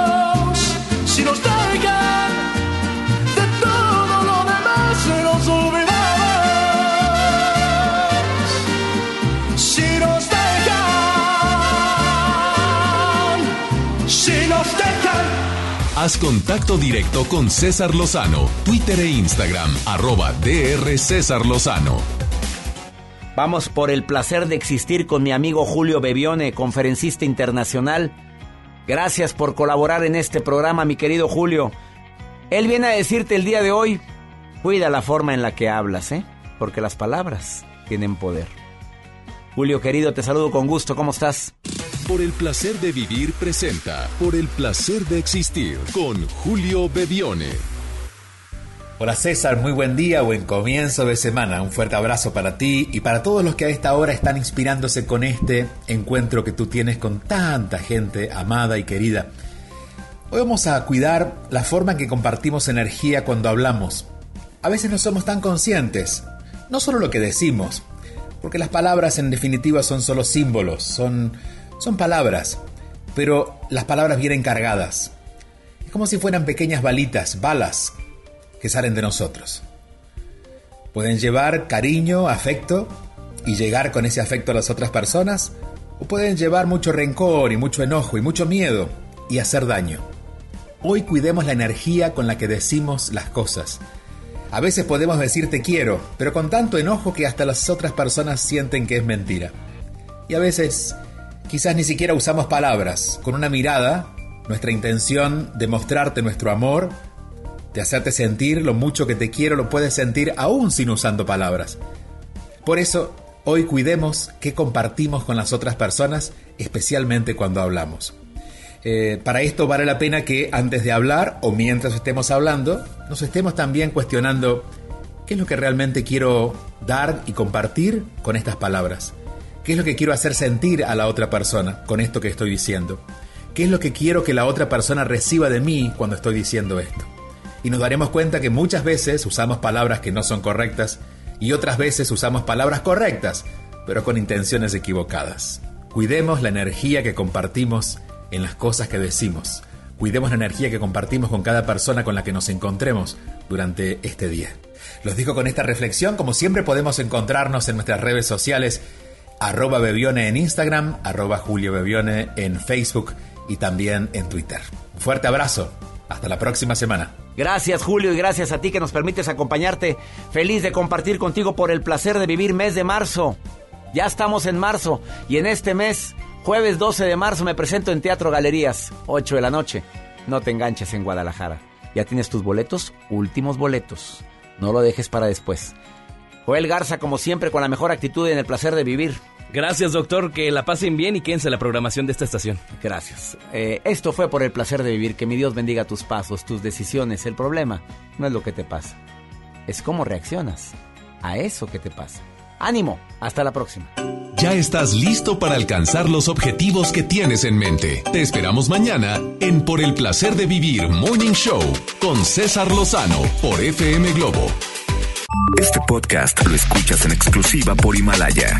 Si nos dejan, de todo lo demás nos olvidamos. Si nos dejan, si nos dejan. Haz contacto directo con César Lozano, Twitter e Instagram, arroba DR César Lozano. Vamos por el placer de existir con mi amigo Julio Bebione, conferencista internacional. Gracias por colaborar en este programa, mi querido Julio. Él viene a decirte el día de hoy, cuida la forma en la que hablas, ¿eh? Porque las palabras tienen poder. Julio querido, te saludo con gusto, ¿cómo estás? Por el placer de vivir presenta Por el placer de existir con Julio Bebione. Hola César, muy buen día, buen comienzo de semana. Un fuerte abrazo para ti y para todos los que a esta hora están inspirándose con este encuentro que tú tienes con tanta gente amada y querida. Hoy vamos a cuidar la forma en que compartimos energía cuando hablamos. A veces no somos tan conscientes, no solo lo que decimos, porque las palabras en definitiva son solo símbolos, son, son palabras, pero las palabras vienen cargadas. Es como si fueran pequeñas balitas, balas, que salen de nosotros. Pueden llevar cariño, afecto y llegar con ese afecto a las otras personas, o pueden llevar mucho rencor y mucho enojo y mucho miedo y hacer daño. Hoy cuidemos la energía con la que decimos las cosas. A veces podemos decir te quiero, pero con tanto enojo que hasta las otras personas sienten que es mentira. Y a veces quizás ni siquiera usamos palabras, con una mirada, nuestra intención de mostrarte nuestro amor, de hacerte sentir lo mucho que te quiero, lo puedes sentir aún sin usando palabras. Por eso, hoy cuidemos qué compartimos con las otras personas, especialmente cuando hablamos. Eh, para esto vale la pena que antes de hablar o mientras estemos hablando, nos estemos también cuestionando qué es lo que realmente quiero dar y compartir con estas palabras. ¿Qué es lo que quiero hacer sentir a la otra persona con esto que estoy diciendo? ¿Qué es lo que quiero que la otra persona reciba de mí cuando estoy diciendo esto? Y nos daremos cuenta que muchas veces usamos palabras que no son correctas y otras veces usamos palabras correctas, pero con intenciones equivocadas. Cuidemos la energía que compartimos en las cosas que decimos. Cuidemos la energía que compartimos con cada persona con la que nos encontremos durante este día. Los digo con esta reflexión, como siempre podemos encontrarnos en nuestras redes sociales, arroba Bebione en Instagram, arroba Julio Bebione en Facebook y también en Twitter. Un fuerte abrazo, hasta la próxima semana. Gracias Julio y gracias a ti que nos permites acompañarte. Feliz de compartir contigo por el placer de vivir mes de marzo. Ya estamos en marzo y en este mes, jueves 12 de marzo, me presento en Teatro Galerías, 8 de la noche. No te enganches en Guadalajara. ¿Ya tienes tus boletos? Últimos boletos. No lo dejes para después. Joel Garza, como siempre, con la mejor actitud en el placer de vivir. Gracias, doctor. Que la pasen bien y quédense la programación de esta estación. Gracias. Eh, esto fue por el placer de vivir. Que mi Dios bendiga tus pasos, tus decisiones. El problema no es lo que te pasa, es cómo reaccionas a eso que te pasa. Ánimo. Hasta la próxima. Ya estás listo para alcanzar los objetivos que tienes en mente. Te esperamos mañana en Por el placer de vivir Morning Show con César Lozano por FM Globo. Este podcast lo escuchas en exclusiva por Himalaya.